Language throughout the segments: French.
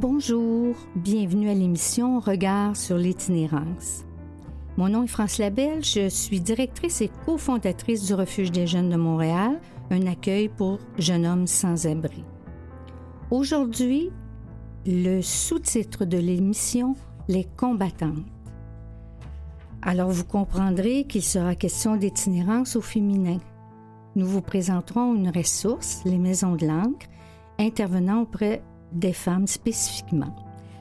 Bonjour, bienvenue à l'émission Regard sur l'itinérance. Mon nom est France Labelle, je suis directrice et cofondatrice du Refuge des jeunes de Montréal, un accueil pour jeunes hommes sans abri. Aujourd'hui, le sous-titre de l'émission Les combattantes. Alors vous comprendrez qu'il sera question d'itinérance au féminin. Nous vous présenterons une ressource, les maisons de l'encre, intervenant auprès des femmes spécifiquement.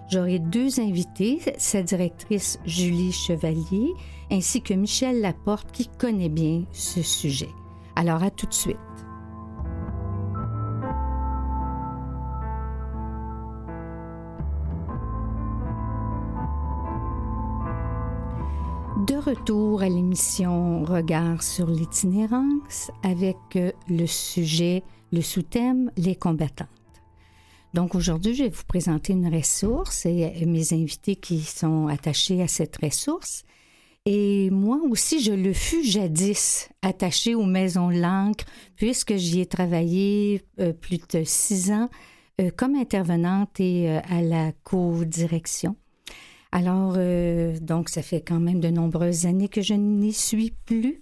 J'aurai deux invités, sa directrice Julie Chevalier ainsi que Michel Laporte qui connaît bien ce sujet. Alors à tout de suite. De retour à l'émission Regard sur l'itinérance avec le sujet, le sous-thème Les combattants. Donc aujourd'hui, je vais vous présenter une ressource et mes invités qui sont attachés à cette ressource. Et moi aussi, je le fus jadis attaché aux maisons l'encre, puisque j'y ai travaillé euh, plus de six ans euh, comme intervenante et euh, à la co-direction. Alors, donc, ça fait quand même de nombreuses années que je n'y suis plus.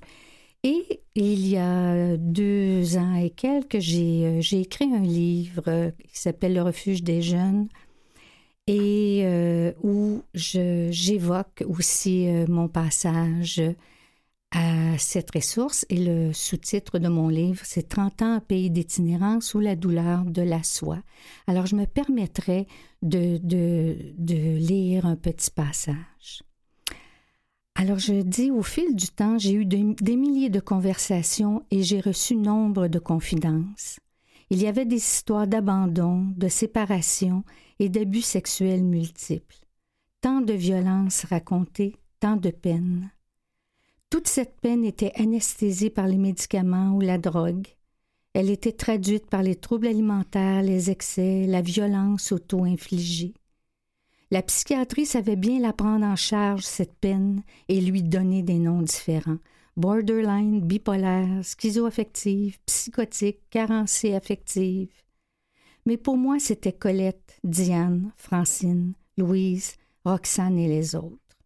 Et il y a deux ans et quelques, j'ai, euh, j'ai écrit un livre euh, qui s'appelle Le refuge des jeunes et euh, où j'évoque aussi mon passage à cette ressource. Et le sous-titre de mon livre, c'est 30 ans un pays d'itinérance ou la douleur de la soie. Alors, je me permettrai de lire un petit passage. Alors je dis, au fil du temps, j'ai eu des milliers de conversations et j'ai reçu nombre de confidences. Il y avait des histoires d'abandon, de séparation et d'abus sexuels multiples. Tant de violences racontées, tant de peine. Toute cette peine était anesthésiée par les médicaments ou la drogue. Elle était traduite par les troubles alimentaires, les excès, la violence auto-infligée. La psychiatrie savait bien la prendre en charge, cette peine, et lui donner des noms différents. Borderline, bipolaire, schizoaffective, psychotique, carencée affective. Mais pour moi, c'était Colette, Diane, Francine, Louise, Roxane et les autres.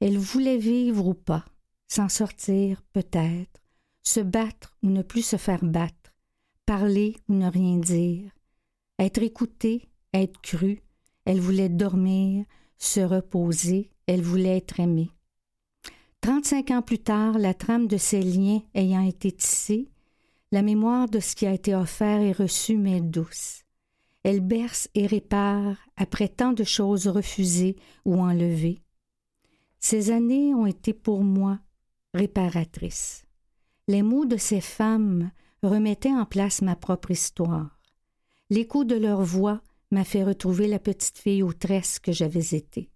Elle voulait vivre ou pas, s'en sortir peut-être, se battre ou ne plus se faire battre, parler ou ne rien dire, être écoutée, être crue, elle voulait dormir, se reposer, elle voulait être aimée. Trente-cinq ans plus tard, la trame de ces liens ayant été tissée, la mémoire de ce qui a été offert et reçu m'est douce. Elle berce et répare après tant de choses refusées ou enlevées. Ces années ont été pour moi réparatrices. Les mots de ces femmes remettaient en place ma propre histoire. L'écho de leur voix m'a fait retrouver la petite fille aux tresses que j'avais été.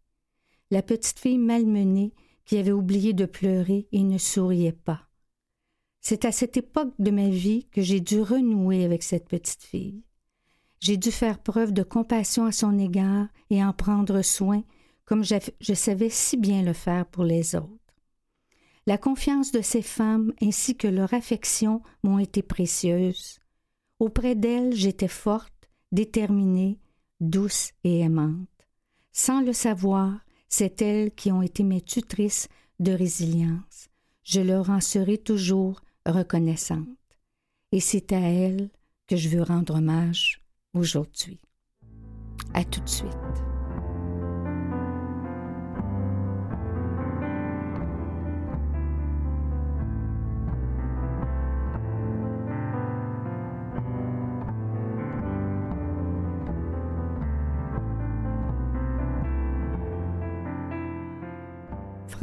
La petite fille malmenée qui avait oublié de pleurer et ne souriait pas. C'est à cette époque de ma vie que j'ai dû renouer avec cette petite fille. J'ai dû faire preuve de compassion à son égard et en prendre soin, comme je savais si bien le faire pour les autres. La confiance de ces femmes ainsi que leur affection m'ont été précieuses. Auprès d'elles, j'étais forte, déterminée, douce et aimante. Sans le savoir, c'est elles qui ont été mes tutrices de résilience. Je leur en serai toujours reconnaissante. Et c'est à elles que je veux rendre hommage aujourd'hui. À tout de suite.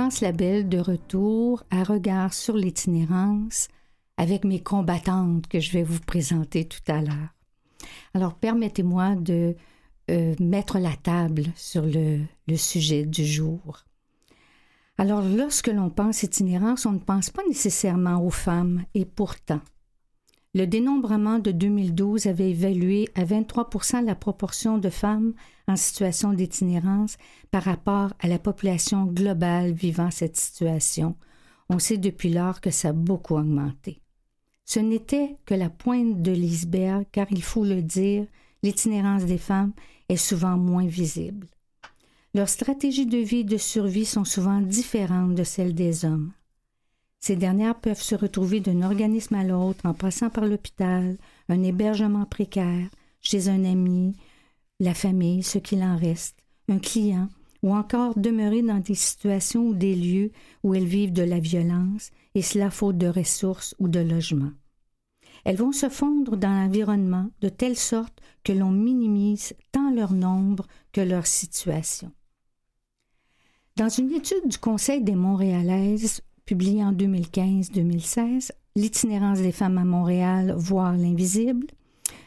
France Labelle de retour à regard sur l'itinérance avec mes combattantes que je vais vous présenter tout à l'heure. Alors permettez-moi de euh, mettre la table sur le, le sujet du jour. Alors lorsque l'on pense itinérance, on ne pense pas nécessairement aux femmes et pourtant, le dénombrement de 2012 avait évalué à 23% la proportion de femmes en situation d'itinérance par rapport à la population globale vivant cette situation. On sait depuis lors que ça a beaucoup augmenté. Ce n'était que la pointe de l'iceberg, car il faut le dire, l'itinérance des femmes est souvent moins visible. Leurs stratégies de vie et de survie sont souvent différentes de celles des hommes. Ces dernières peuvent se retrouver d'un organisme à l'autre en passant par l'hôpital, un hébergement précaire, chez un ami, la famille, ce qu'il en reste, un client, ou encore demeurer dans des situations ou des lieux où elles vivent de la violence, et cela faute de ressources ou de logement. Elles vont se fondre dans l'environnement de telle sorte que l'on minimise tant leur nombre que leur situation. Dans une étude du Conseil des Montréalaises publiée en 2015-2016, L'itinérance des femmes à Montréal, voire l'invisible,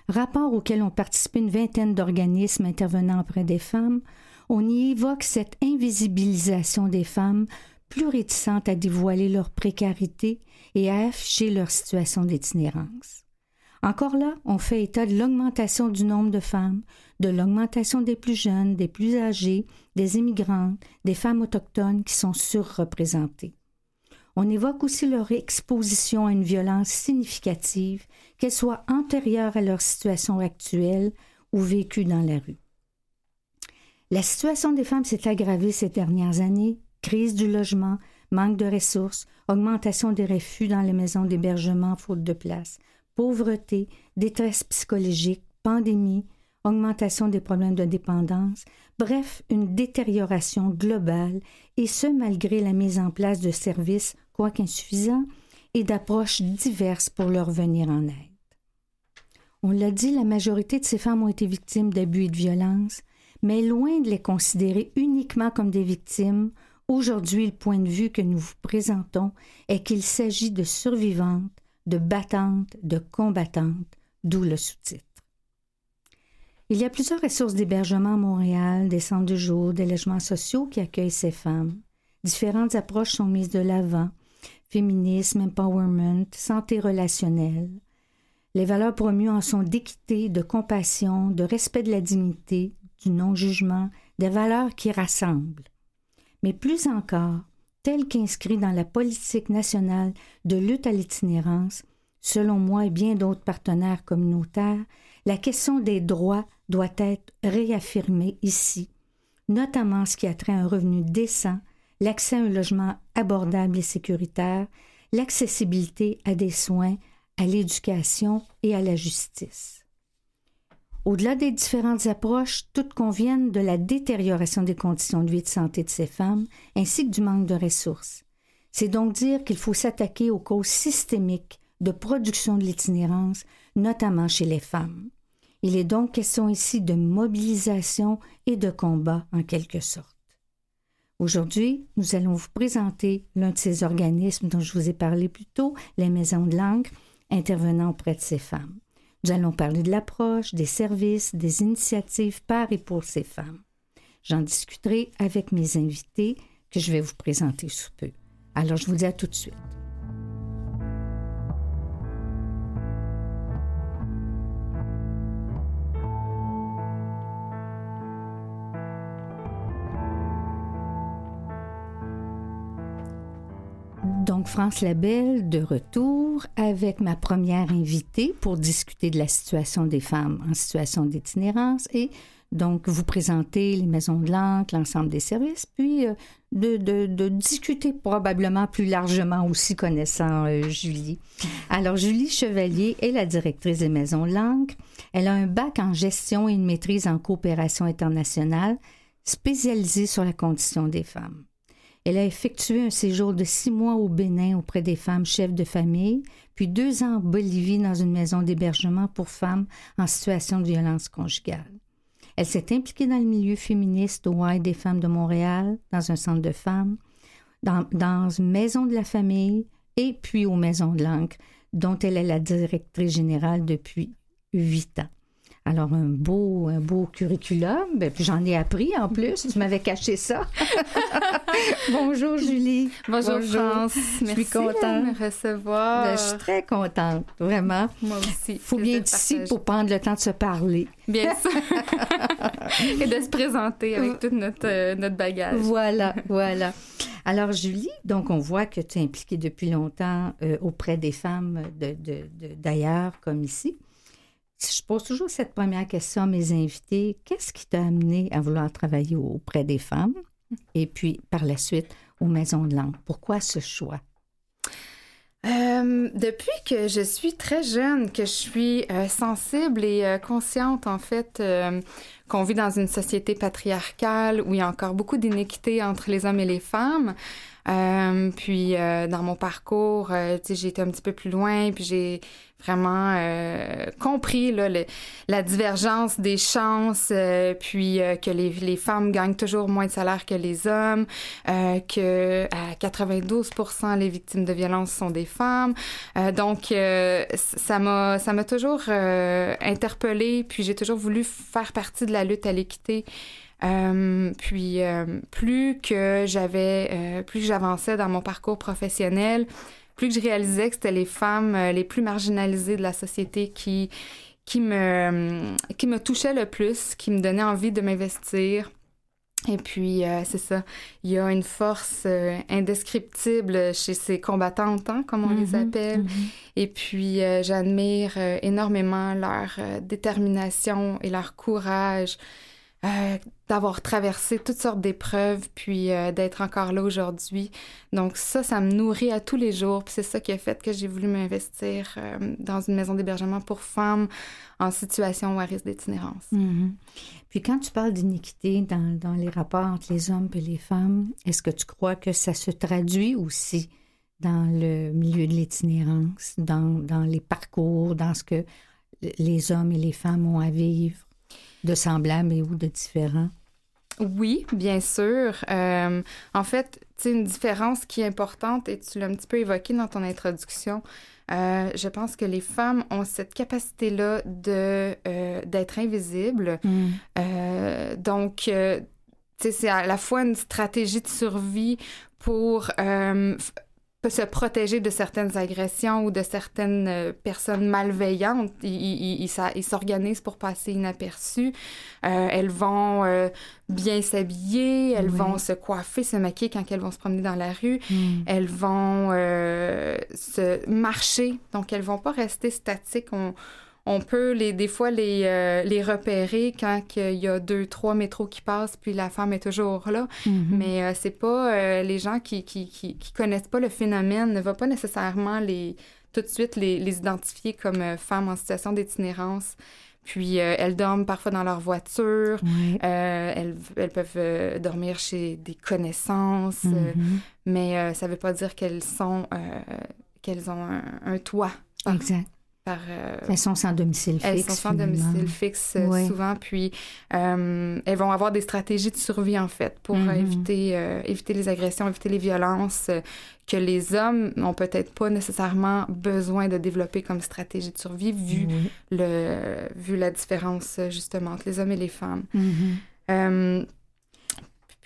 rapport auquel ont participé une vingtaine d'organismes intervenant auprès des femmes, on y évoque cette invisibilisation des femmes plus réticentes à dévoiler leur précarité et à afficher leur situation d'itinérance. Encore là, on fait état de l'augmentation du nombre de femmes, de l'augmentation des plus jeunes, des plus âgées, des immigrantes, des femmes autochtones qui sont surreprésentées. On évoque aussi leur exposition à une violence significative, qu'elle soit antérieure à leur situation actuelle ou vécue dans la rue. La situation des femmes s'est aggravée ces dernières années. Crise du logement, manque de ressources, augmentation des refus dans les maisons d'hébergement faute de place, pauvreté, détresse psychologique, pandémie, augmentation des problèmes de dépendance, bref, une détérioration globale, et ce malgré la mise en place de services quoique insuffisants, et d'approches diverses pour leur venir en aide. On l'a dit, la majorité de ces femmes ont été victimes d'abus et de violences, mais loin de les considérer uniquement comme des victimes, aujourd'hui le point de vue que nous vous présentons est qu'il s'agit de survivantes, de battantes, de combattantes, d'où le sous-titre. Il y a plusieurs ressources d'hébergement à Montréal, des centres de jour, des logements sociaux qui accueillent ces femmes. Différentes approches sont mises de l'avant, féminisme, empowerment, santé relationnelle. Les valeurs promues en sont d'équité, de compassion, de respect de la dignité, du non-jugement, des valeurs qui rassemblent. Mais plus encore, telles qu'inscrites dans la politique nationale de lutte à l'itinérance, selon moi et bien d'autres partenaires communautaires, la question des droits doit être réaffirmée ici, notamment ce qui a trait à un revenu décent, l'accès à un logement abordable et sécuritaire, l'accessibilité à des soins, à l'éducation et à la justice. Au-delà des différentes approches, toutes conviennent de la détérioration des conditions de vie et de santé de ces femmes, ainsi que du manque de ressources. C'est donc dire qu'il faut s'attaquer aux causes systémiques de production de l'itinérance, notamment chez les femmes. Il est donc question ici de mobilisation et de combat en quelque sorte. Aujourd'hui, nous allons vous présenter l'un de ces organismes dont je vous ai parlé plus tôt, les maisons de langue, intervenant auprès de ces femmes. Nous allons parler de l'approche, des services, des initiatives par et pour ces femmes. J'en discuterai avec mes invités que je vais vous présenter sous peu. Alors, je vous dis à tout de suite. Donc, France Labelle, de retour avec ma première invitée pour discuter de la situation des femmes en situation d'itinérance et donc vous présenter les maisons de l'encre, l'ensemble des services, puis euh, de, discuter probablement plus largement aussi connaissant euh, Julie. Alors, Julie Chevalier est la directrice des maisons de l'encre. Elle a un bac en gestion et une maîtrise en coopération internationale spécialisée sur la condition des femmes. Elle a effectué un séjour de six mois au Bénin auprès des femmes chefs de famille, puis deux ans en Bolivie dans une maison d'hébergement pour femmes en situation de violence conjugale. Elle s'est impliquée dans le milieu féministe au Y des femmes de Montréal, dans un centre de femmes, dans, dans une maison de la famille et puis aux maisons de l'encre, dont elle est la directrice générale depuis huit ans. Alors, un beau, un beau curriculum. Ben, puis j'en ai appris en plus. tu m'avais caché ça. Bonjour, Julie. Bonjour, France. Je suis contente. de me recevoir. Ben, je suis très contente, vraiment. Moi aussi. Il faut bien être ici pour prendre le temps de se parler. Bien sûr. Et de se présenter avec tout notre, euh, notre bagage. Voilà, voilà. Alors, Julie, donc on voit que tu es impliquée depuis longtemps euh, auprès des femmes d'ailleurs, de, de, comme ici je pose toujours cette première question à mes invités. Qu'est-ce qui t'a amené à vouloir travailler auprès des femmes et puis par la suite aux maisons de langue? Pourquoi ce choix? Euh, depuis que je suis très jeune, que je suis euh, sensible et euh, consciente, en fait, qu'on vit dans une société patriarcale où il y a encore beaucoup d'inéquité entre les hommes et les femmes, euh, puis euh, dans mon parcours, euh, j'ai été un petit peu plus loin, puis j'ai vraiment euh, compris là, la divergence des chances, puis que les, les, femmes gagnent toujours moins de salaire que les hommes, que à 92 les victimes de violence sont des femmes. donc ça m'a ça m'a toujours interpellée, puis j'ai toujours voulu faire partie de la lutte à l'équité. Euh, puis euh, plus que j'avais, euh, plus que j'avançais dans mon parcours professionnel, plus que je réalisais que c'était les femmes les plus marginalisées de la société qui qui me qui me touchaient le plus, qui me donnaient envie de m'investir. Et puis, c'est ça, il y a une force indescriptible chez ces combattantes, hein, comme on les mm-hmm. appelle. Mm-hmm. Et puis, j'admire énormément leur détermination et leur courage euh, d'avoir traversé toutes sortes d'épreuves, puis euh, d'être encore là aujourd'hui. Donc ça, ça me nourrit à tous les jours. Puis c'est ça qui a fait que j'ai voulu m'investir euh, dans une maison d'hébergement pour femmes en situation ou à risque d'itinérance. Mm-hmm. Puis quand tu parles d'iniquité dans, dans, les rapports entre les hommes et les femmes, est-ce que tu crois que ça se traduit aussi dans le milieu de l'itinérance, dans, dans les parcours, dans ce que les hommes et les femmes ont à vivre? De semblables et ou de différents? Oui, bien sûr. Euh, en fait, c'est une différence qui est importante et tu l'as un petit peu évoqué dans ton introduction. Euh, je pense que les femmes ont cette capacité-là de euh, d'être invisibles. Mm. donc, c'est à la fois une stratégie de survie pour peut se protéger de certaines agressions ou de certaines euh, personnes malveillantes. Ils, ils, s'organisent pour passer inaperçus. Euh, elles vont euh, bien s'habiller, elles vont se coiffer, se maquiller quand elles vont se promener dans la rue. Hmm. Elles vont se marcher, donc elles vont pas rester statiques. On, on peut les, des fois les, euh, les repérer quand il y a deux, trois métros qui passent, puis la femme est toujours là. Mm-hmm. Mais euh, c'est pas euh, les gens qui, qui, qui, connaissent pas le phénomène, ne vont pas nécessairement les tout de suite les, les identifier comme femmes en situation d'itinérance. Puis elles dorment parfois dans leur voiture, elles, elles, peuvent dormir chez des connaissances, mm-hmm. mais ça veut pas dire qu'elles sont qu'elles ont un, un toit. Exact. Euh, elles sont sans domicile fixe. Elles sont sans domicile fixe euh, souvent, puis euh, elles vont avoir des stratégies de survie en fait pour mm-hmm. éviter, éviter les agressions, éviter les violences que les hommes n'ont peut-être pas nécessairement besoin de développer comme stratégie de survie vu, le, vu la différence justement entre les hommes et les femmes. Mm-hmm.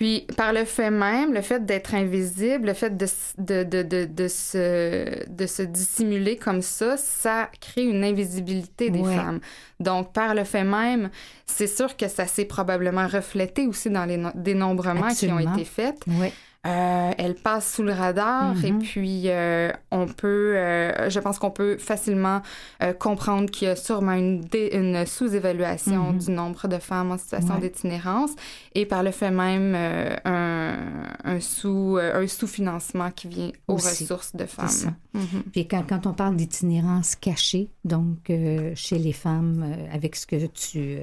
Puis, par le fait même, le fait d'être invisible, le fait de, de, de, de, se, de se dissimuler comme ça, ça crée une invisibilité des femmes. Donc, par le fait même, c'est sûr que ça s'est probablement reflété aussi dans les dénombrements qui ont été faits. Euh, elle passe sous le radar et mm-hmm. puis euh, on peut, euh, je pense qu'on peut facilement comprendre qu'il y a sûrement une, une sous-évaluation mm-hmm. du nombre de femmes en situation d'itinérance et par le fait même un, un, sous un sous-financement qui vient aux ressources de femmes. Mm-hmm. Puis quand, quand, on parle d'itinérance cachée, donc chez les femmes, avec ce que tu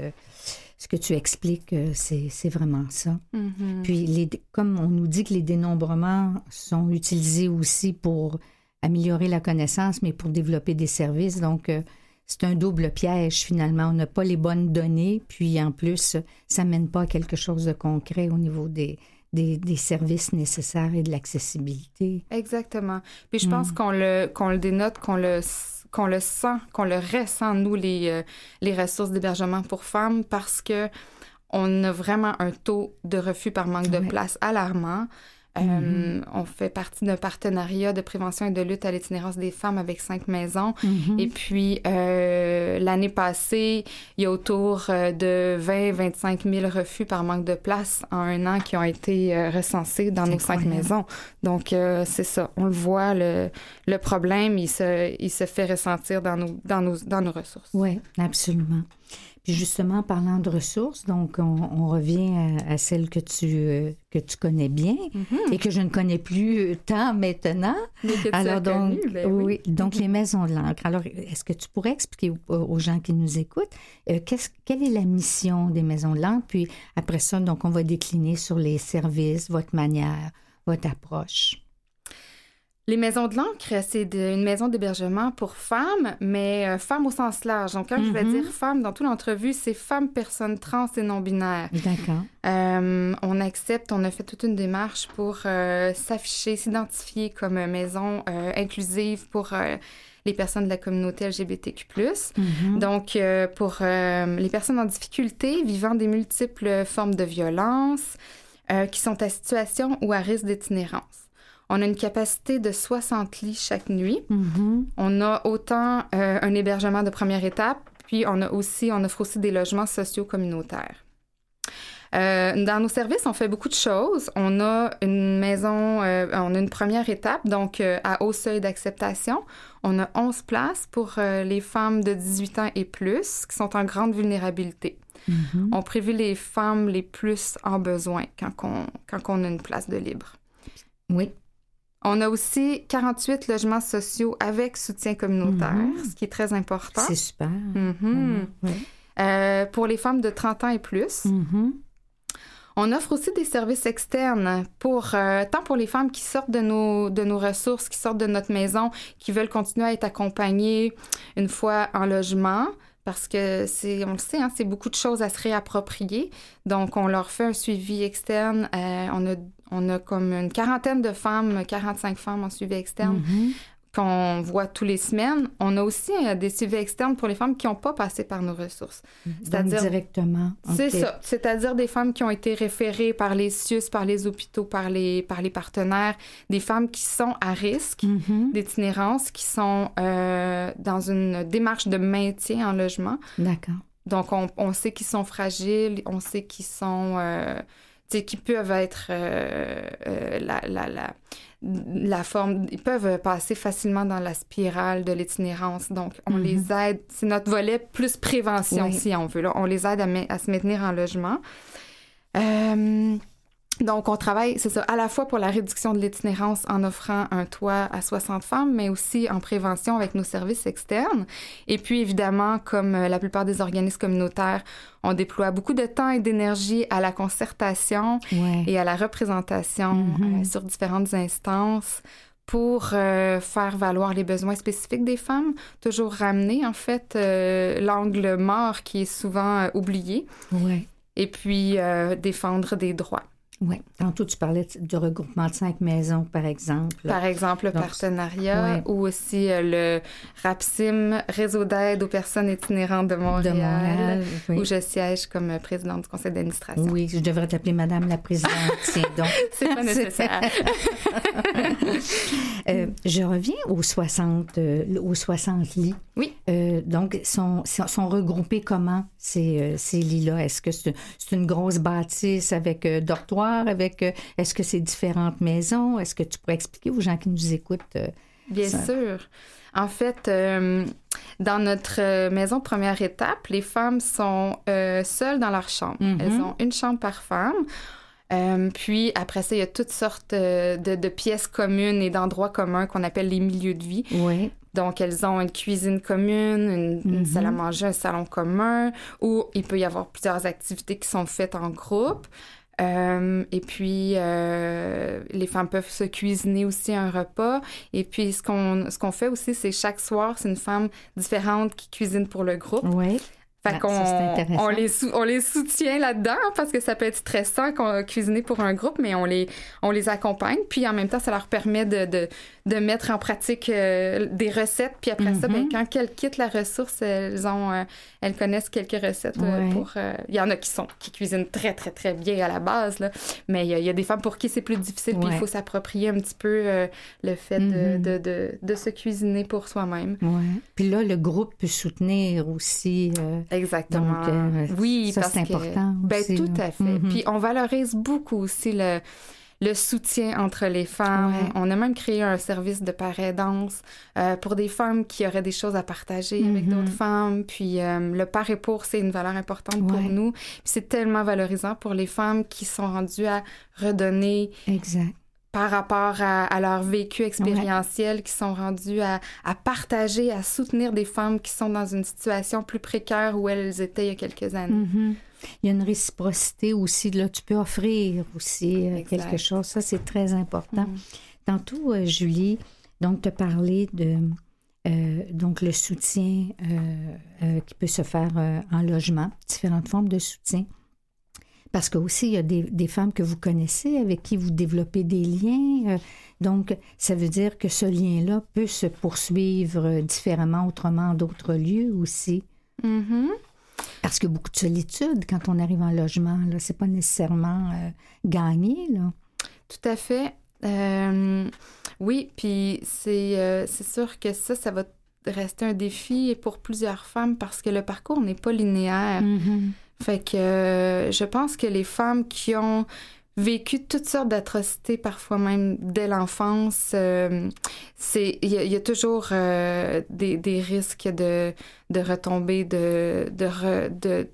ce que tu expliques, euh, c'est vraiment ça. Mm-hmm. Puis, les, comme on nous dit que les dénombrements sont utilisés aussi pour améliorer la connaissance, mais pour développer des services, donc euh, c'est un double piège finalement. On n'a pas les bonnes données, puis en plus, ça mène pas à quelque chose de concret au niveau des, des, services nécessaires et de l'accessibilité. Exactement. Puis je pense mm. qu'on le, qu'on le dénote, qu'on le qu'on le sent, qu'on le ressent, nous, les, euh, les ressources d'hébergement pour femmes, parce que on a vraiment un taux de refus par manque de place alarmant. Euh, on fait partie d'un partenariat de prévention et de lutte à l'itinérance des femmes avec cinq maisons. Mhm. Et puis, euh, l'année passée, il y a autour euh, de 20-25 000 refus par manque de place en un an qui ont été recensés dans nos cinq maisons. Donc, euh, c'est ça. On le voit, le, le problème, il se, il se fait ressentir dans nos, dans nos, dans nos ressources. Oui, absolument. Puis justement, parlant de ressources, donc on, on revient à, à celle que tu, euh, que tu connais bien et que je ne connais plus tant maintenant. Mais que tu Alors as donc, connu, ben oui. oui, donc les maisons de l'encre. Alors, est-ce que tu pourrais expliquer aux, aux gens qui nous écoutent euh, qu'est-ce- quelle est la mission des maisons de l'encre? Puis après ça, donc on va décliner sur les services, votre manière, votre approche. Les maisons de l'encre, c'est une maison d'hébergement pour femmes, mais euh, femmes au sens large. Donc, quand je vais Mhm. dire femmes dans toute l'entrevue, c'est femmes, personnes trans et non-binaires. D'accord. Euh, on accepte, on a fait toute une démarche pour euh, s'afficher, s'identifier comme maison inclusive pour les personnes de la communauté LGBTQ+. Mhm. Donc, pour les personnes en difficulté vivant des multiples formes de violence, qui sont à situation ou à risque d'itinérance. On a une capacité de 60 lits chaque nuit. Mhm. On a autant euh, un hébergement de première étape, puis on a aussi, on offre aussi des logements sociaux communautaires. Euh, dans nos services, on fait beaucoup de choses. On a une maison, euh, on a une première étape, donc euh, à haut seuil d'acceptation. On a 11 places pour les femmes de 18 ans et plus qui sont en grande vulnérabilité. Mhm. On prévue les femmes les plus en besoin quand on, quand on a une place de libre. Oui. On a aussi 48 logements sociaux avec soutien communautaire, Mhm. ce qui est très important. C'est super. Mhm. Oui. Euh, pour les femmes de 30 ans et plus. Mhm. On offre aussi des services externes pour euh, tant pour les femmes qui sortent de nos de nos ressources, qui sortent de notre maison, qui veulent continuer à être accompagnées une fois en logement. Parce que c'est, on le sait, hein, c'est beaucoup de choses à se réapproprier. Donc, on leur fait un suivi externe. Euh, on, a, on a comme une quarantaine de femmes, 45 femmes en suivi externe Mhm. qu'on voit tous les semaines. On a aussi euh, des suivis externes pour les femmes qui n'ont pas passé par nos ressources. Donc, C'est-à-dire- directement. C'est ça. C'est-à-dire des femmes qui ont été référées par les CIUS, par les hôpitaux, par les, par les partenaires, des femmes qui sont à risque Mhm. d'itinérance, qui sont euh, dans une démarche de maintien en logement. D'accord. Donc, on, on sait qu'ils sont fragiles, on sait qu'ils sont... euh, qui peuvent être euh, euh, la, la, la, la forme... Ils peuvent passer facilement dans la spirale de l'itinérance. Donc, on Mhm. les aide... C'est notre volet plus prévention, Oui. si on veut. Là. On les aide à, à se maintenir en logement. Euh, donc, on travaille, c'est ça, à la fois pour la réduction de l'itinérance en offrant un toit à 60 femmes, mais aussi en prévention avec nos services externes. Et puis, évidemment, comme euh, la plupart des organismes communautaires, on déploie beaucoup de temps et d'énergie à la concertation Ouais. et à la représentation Mhm. euh, sur différentes instances pour euh, faire valoir les besoins spécifiques des femmes, toujours ramener en fait euh, l'angle mort qui est souvent oublié, Ouais. et puis défendre des droits. Oui. Tantôt, tu parlais du regroupement de cinq maisons, par exemple. Par exemple, le Donc, partenariat ouais. ou aussi euh, le RAPSIM, Réseau d'aide aux personnes itinérantes de Montréal, de Montréal. Oui. où je siège comme euh, présidente du conseil d'administration. Oui, je devrais t'appeler Madame la Présidente. Tiens donc. C'est pas nécessaire. Euh, je reviens aux 60, euh, aux 60 lits. Oui. Euh, donc, sont, sont regroupés comment ces, ces lits-là? Est-ce que c'est c'est une grosse bâtisse avec euh, Avec, euh, est-ce que c'est différentes maisons? Est-ce que tu pourrais expliquer aux gens qui nous écoutent? euh, Bien Ça- sûr. En fait, euh, dans notre maison première étape, les femmes sont euh, seules dans leur chambre. Mhm. Elles ont une chambre par femme. Euh, puis après ça, il y a toutes sortes de, de pièces communes et d'endroits communs qu'on appelle les milieux de vie. Oui. Donc, elles ont une cuisine commune, une, une salle à manger, un salon commun, où il peut y avoir plusieurs activités qui sont faites en groupe. Euh, et puis, euh, les femmes peuvent se cuisiner aussi un repas. Et puis, ce qu'on ce qu'on fait aussi, c'est chaque soir, c'est une femme différente qui cuisine pour le groupe. Oui. Fait Ah, qu'on on les, on les soutient là-dedans parce que ça peut être stressant qu'on cuisiner pour un groupe, mais on les, on les accompagne. Puis en même temps, ça leur permet de, de, de mettre en pratique euh, des recettes. Puis après ça, ben, Mhm. quand elles quittent la ressource, elles ont, euh, elles connaissent quelques recettes euh, Ouais. pour. euh, Il y en a qui sont qui cuisinent très très très bien à la base là, mais il y, y a des femmes pour qui c'est plus difficile. Puis il faut s'approprier un petit peu euh, le fait de, Mhm. de, de, de se cuisiner pour soi-même. Ouais. Puis là, le groupe peut soutenir aussi. euh, Exactement. Donc, euh, oui, ça, c'est que- important Ben, aussi, tout là. à fait. Mhm. Puis on valorise beaucoup aussi le, le soutien entre les femmes. Ouais. On a même créé un service de paraidance euh, pour des femmes qui auraient des choses à partager avec Mhm. d'autres femmes. Puis euh, le par et pour, c'est une valeur importante pour nous. C'est tellement valorisant pour les femmes qui sont rendues à redonner Exact. Par rapport à, à leur vécu expérientiel, qui sont rendus à, à partager, à soutenir des femmes qui sont dans une situation plus précaire où elles étaient il y a quelques années. Mhm. Il y a une réciprocité aussi. Là, tu peux offrir aussi euh, quelque chose. Ça, c'est très important. Mhm. Tantôt, euh, Julie, donc, tu as parlé de euh, donc le soutien qui peut se faire en logement, différentes formes de soutien. Parce que aussi, il y a des, des femmes que vous connaissez avec qui vous développez des liens. euh, donc, ça veut dire que ce lien-là peut se poursuivre différemment, autrement, d'autres lieux aussi. Mhm. Parce a beaucoup de solitude quand on arrive en logement. Là, c'est pas nécessairement euh, gagné. Là. Tout à fait. Euh, oui, puis c'est euh, c'est sûr que ça, ça va rester un défi pour plusieurs femmes parce que le parcours n'est pas linéaire. Mhm. Fait que euh, je pense que les femmes qui ont vécu toutes sortes d'atrocités, parfois même dès l'enfance, euh, c'est il y, y a toujours euh, des, des risques de, de retomber de, de, re- de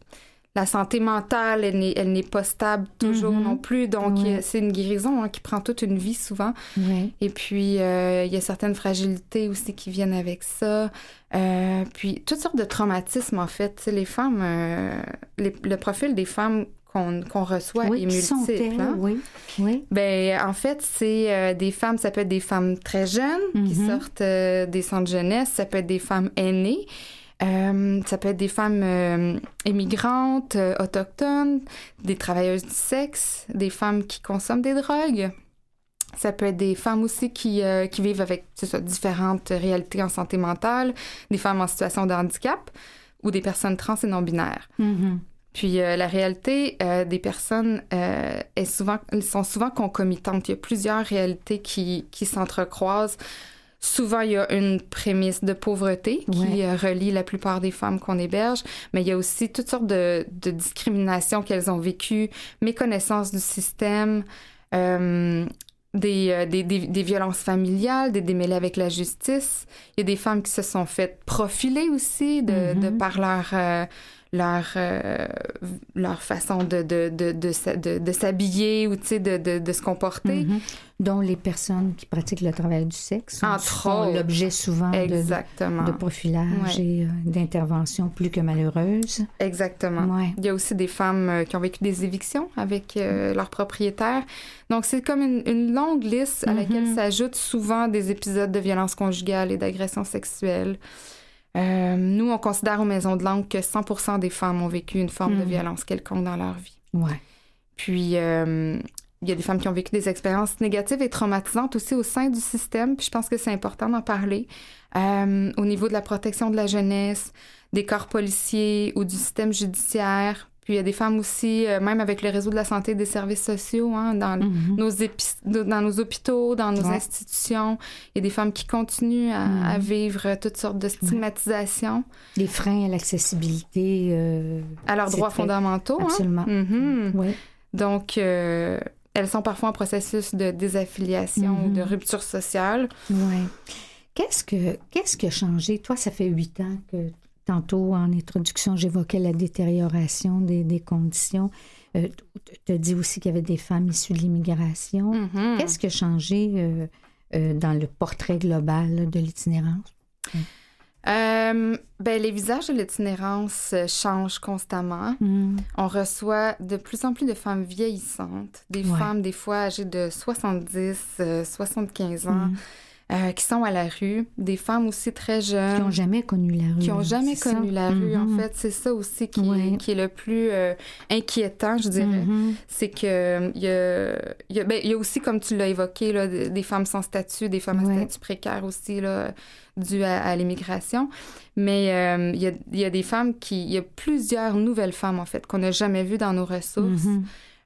la santé mentale, elle n'est, elle n'est pas stable toujours Mhm. non plus. Donc, Ouais. c'est une guérison hein, qui prend toute une vie souvent. Ouais. Et puis, euh, il y a certaines fragilités aussi qui viennent avec ça. Euh, puis, toutes sortes de traumatismes, en fait. Les femmes, euh, les- le profil des femmes qu'on qu'on reçoit oui, est multiple. hein. oui. Oui. Ben, en fait, c'est euh, des femmes, ça peut être des femmes très jeunes qui Mhm. sortent euh, des centres jeunesse, ça peut être des femmes aînées, euh, ça peut être des femmes euh, immigrantes, euh, autochtones, des travailleuses du sexe, des femmes qui consomment des drogues. Ça peut être des femmes aussi qui, qui vivent avec ça, différentes réalités en santé mentale, des femmes en situation de handicap ou des personnes trans et non-binaires. Mhm. Puis euh, la réalité euh, des personnes euh, est souvent, elles sont souvent concomitantes. Il y a plusieurs réalités qui, qui s'entrecroisent. Souvent, il y a une prémisse de pauvreté qui Ouais. euh, relie la plupart des femmes qu'on héberge, mais il y a aussi toutes sortes de, de discriminations qu'elles ont vécues, méconnaissance du système, euh, des, euh, des, des, des violences familiales, des démêlés avec la justice. Il y a des femmes qui se sont faites profiler aussi de, Mhm. de par leur, euh, leur, euh, leur façon de, de, de, de, s'habiller ou de, de, de se comporter. Mhm. Dont les personnes qui pratiquent le travail du sexe sont- l'objet souvent de, Exactement. de profilage Ouais. et euh, d'interventions plus que malheureuses. Exactement. Ouais. Il y a aussi des femmes euh, qui ont vécu des évictions avec euh, leurs propriétaires. Donc, c'est comme une, une longue liste à laquelle Mhm. s'ajoutent souvent des épisodes de violence conjugale et d'agression sexuelle. Euh, nous, on considère aux maisons de langue que 100% des femmes ont vécu une forme de Mhm. violence quelconque dans leur vie. Ouais. Puis, euh, il y a des femmes qui ont vécu des expériences négatives et traumatisantes aussi au sein du système. Puis, je pense que c'est important d'en parler. Euh, au niveau de la protection de la jeunesse, des corps policiers ou du système judiciaire. Puis, il y a des femmes aussi, euh, même avec le réseau de la santé et des services sociaux, hein, dans, Mhm. nos épi- dans nos hôpitaux, dans nos Ouais. institutions. Il y a des femmes qui continuent à, Mhm. à vivre toutes sortes de stigmatisation Les freins à l'accessibilité. euh, à leurs droits très- fondamentaux. hein. Absolument. Mhm. Oui. Donc, euh, elles sont parfois en processus de désaffiliation ou de rupture sociale. Ouais. Qu'est-ce que qu'est-ce qui a changé? Toi, ça fait huit ans que tantôt en introduction, j'évoquais la détérioration des, des conditions. Euh, tu as dit aussi qu'il y avait des femmes issues de l'immigration. Mhm. Qu'est-ce qui a changé euh, euh, dans le portrait global là, de l'itinérance? Ben, les visages de l'itinérance changent constamment. Mm. On reçoit de plus en plus de femmes vieillissantes, des Ouais. femmes des fois âgées de 70, euh, 75 ans, Mm. Euh, qui sont à la rue, des femmes aussi très jeunes. Qui n'ont jamais connu la rue. Qui n'ont jamais connu ça? la rue, en Mhm. fait. C'est ça aussi qui, est, qui est le plus euh, inquiétant, je dirais. Mhm. C'est que il y a, il y, a, ben, il y a aussi, comme tu l'as évoqué, là, des femmes sans statut, des femmes à statut précaire aussi, là, dues à, à l'immigration. Mais euh, il, y a, il y a des femmes qui... Il y a plusieurs nouvelles femmes, en fait, qu'on n'a jamais vues dans nos ressources. Mhm.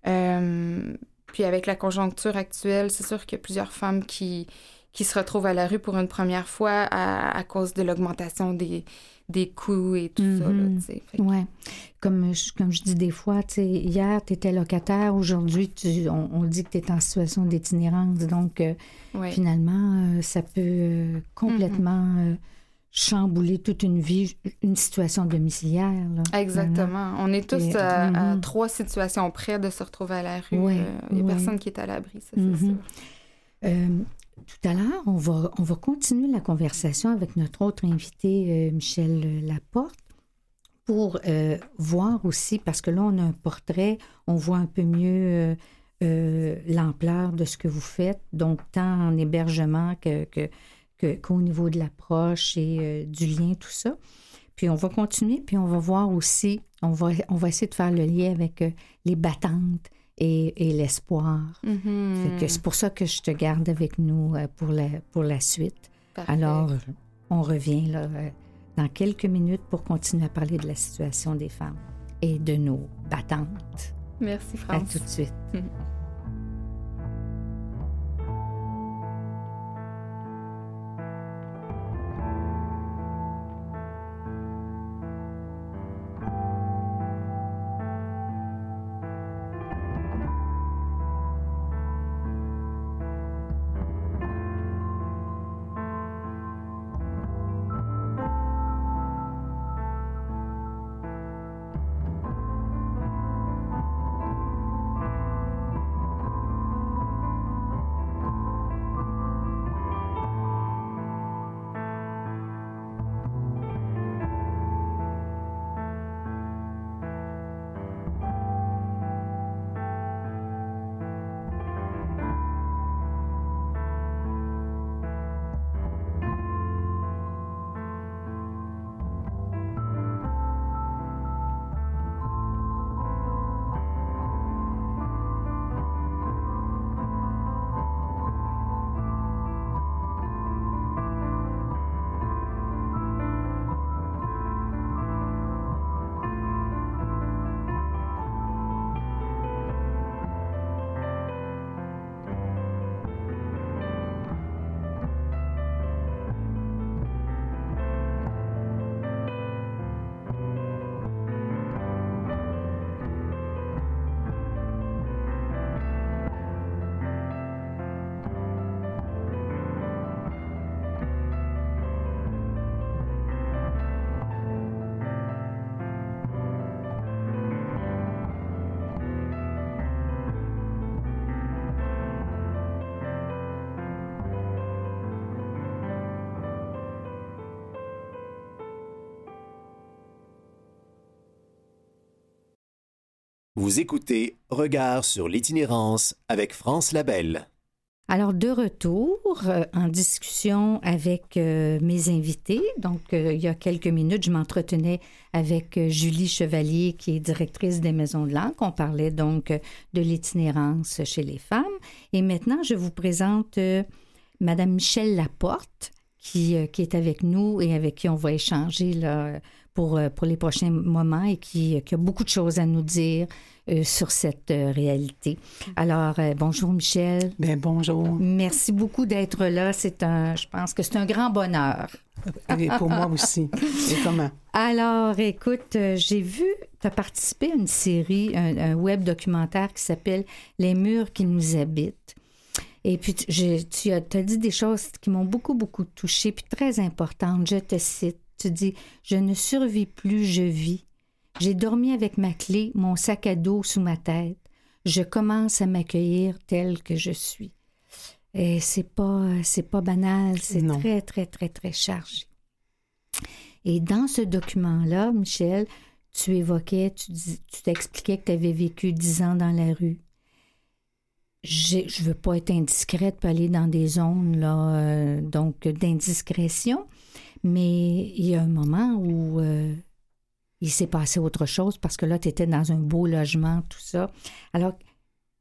Euh, puis avec la conjoncture actuelle, c'est sûr qu'il y a plusieurs femmes qui, qui se retrouvent à la rue pour une première fois à, à cause de l'augmentation des, des coûts et tout ça. Là, Mhm. Ouais. Comme je, comme je dis des fois, hier, tu étais locataire, aujourd'hui, on, on dit que tu es en situation d'itinérance. Donc, euh, ouais. finalement, euh, ça peut euh, complètement euh, chambouler toute une vie, une situation domiciliaire. là. Exactement. On est tous Et- à, à mhm. trois situations près de se retrouver à la rue. Ouais, Il n'y a personne qui est à l'abri, ça, c'est Mhm. sûr. Tout à l'heure, on va, on va continuer la conversation avec notre autre invité, euh, Michel Laporte, pour euh, voir aussi, parce que là, on a un portrait, on voit un peu mieux euh, l'ampleur de ce que vous faites, donc tant en hébergement que, que, qu'au niveau de l'approche et du lien, tout ça. Puis on va continuer, puis on va voir aussi, on va, on va essayer de faire le lien avec les battantes et, et l'espoir. Mhm. Que c'est pour ça que je te garde avec nous euh, pour la, pour la suite. Parfait. Alors, on revient là, euh, dans quelques minutes pour continuer à parler de la situation des femmes et de nos battantes. Merci, À France. tout de suite. Vous écoutez Regard sur l'itinérance avec France Labelle. Alors, de retour euh, en discussion avec euh, mes invités. Donc, euh, il y a quelques minutes, je m'entretenais avec Julie Chevalier, qui est directrice des Maisons de l'Ancre. On parlait donc de l'itinérance chez les femmes. Et maintenant, je vous présente Madame Michelle Laporte, qui, qui est avec nous et avec qui on va échanger là, pour, euh, pour les prochains moments et qui, qui a beaucoup de choses à nous dire euh, sur cette euh, réalité. Alors, euh, bonjour Michel. Bien, bonjour. Merci beaucoup d'être là. C'est un, je pense que c'est un grand bonheur. Et pour moi aussi. Et comment? Alors, écoute, euh, j'ai vu, tu as participé à une série, un, un web documentaire qui s'appelle Les murs qui nous habitent. Et puis, tu as, as dit des choses qui m'ont beaucoup, beaucoup touchée, puis très importantes. Je te cite. Tu dis Je ne survis plus, je vis. J'ai dormi avec ma clé, mon sac à dos sous ma tête. Je commence à m'accueillir tel que je suis. Et c'est pas, c'est pas banal, c'est très, très, très, très chargé. Et dans ce document-là, Michel, tu évoquais, tu, dis- tu t'expliquais que tu avais vécu dix ans dans la rue. j'ai- je veux pas être indiscrète, pas aller dans des zones là, euh, donc d'indiscrétion, mais il y a un moment où euh, il s'est passé autre chose parce que là, tu étais dans un beau logement, tout ça. Alors,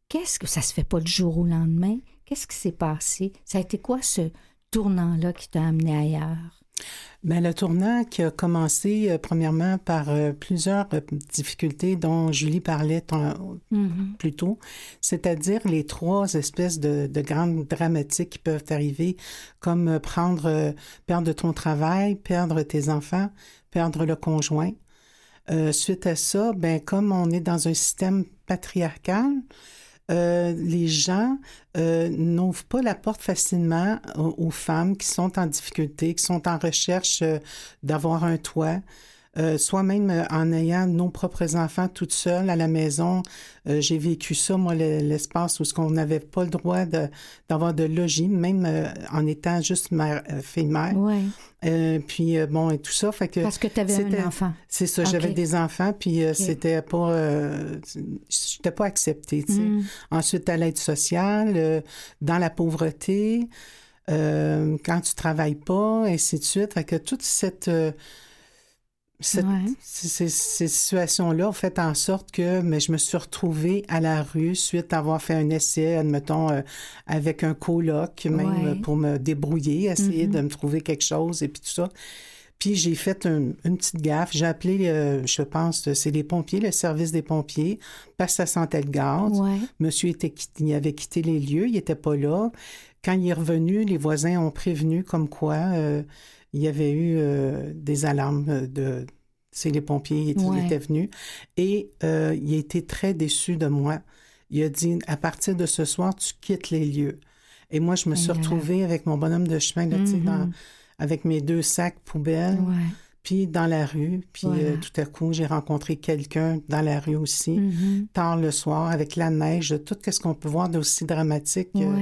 qu'est-ce que ça se fait pas du jour au lendemain? Qu'est-ce qui s'est passé? Ça a été quoi ce tournant-là qui t'a amené ailleurs? Ben, le tournant qui a commencé euh, premièrement par euh, plusieurs euh, difficultés dont Julie parlait Mhm. plus tôt, c'est-à-dire les trois espèces de, de grandes dramatiques qui peuvent arriver, comme prendre, perdre ton travail, perdre tes enfants, perdre le conjoint. Suite à ça, ben, comme on est dans un système patriarcal, euh, les gens euh, n'ouvrent pas la porte facilement aux, aux femmes qui sont en difficulté, qui sont en recherche euh, d'avoir un toit. Euh, soit même euh, en ayant nos propres enfants toutes seules à la maison. Euh, J'ai vécu ça, moi, le- l'espace où ce qu'on n'avait pas le droit d'avoir de, logis, même euh, en étant juste mère, fille-mère. Oui, Euh, puis, bon, et tout ça. Fait que parce que tu avais un enfant. c'est ça, j'avais des enfants, puis c'était pas... J'étais pas acceptée, tu sais. Mm. Ensuite, à l'aide sociale, dans la pauvreté, quand tu travailles pas, ainsi de suite. Fait que toute cette... cette- Ouais. ces, ces situations-là ont fait en sorte que mais je me suis retrouvée à la rue suite à avoir fait un essai, admettons, euh, avec un coloc, même Ouais. euh, pour me débrouiller, essayer de me trouver quelque chose et puis tout ça. Puis j'ai fait un- une petite gaffe. J'ai appelé, euh, je pense, c'est les pompiers, le service des pompiers, parce que ça sentait le gaz. Ouais. Monsieur était, il avait quitté les lieux, il n'était pas là. Quand il est revenu, les voisins ont prévenu comme quoi euh, il y avait eu euh, des alarmes de... C'est les pompiers, il Ouais. était venu. Et euh, il a été très déçu de moi. Il a dit, à partir de ce soir, tu quittes les lieux. Et moi, je me suis retrouvée avec mon bonhomme de chemin, là, Mhm. dans- avec mes deux sacs poubelles, Ouais. puis dans la rue. Puis Voilà. euh, tout à coup, j'ai rencontré quelqu'un dans la rue aussi Mhm. tard le soir avec la neige, tout ce qu'on peut voir d'aussi dramatique euh,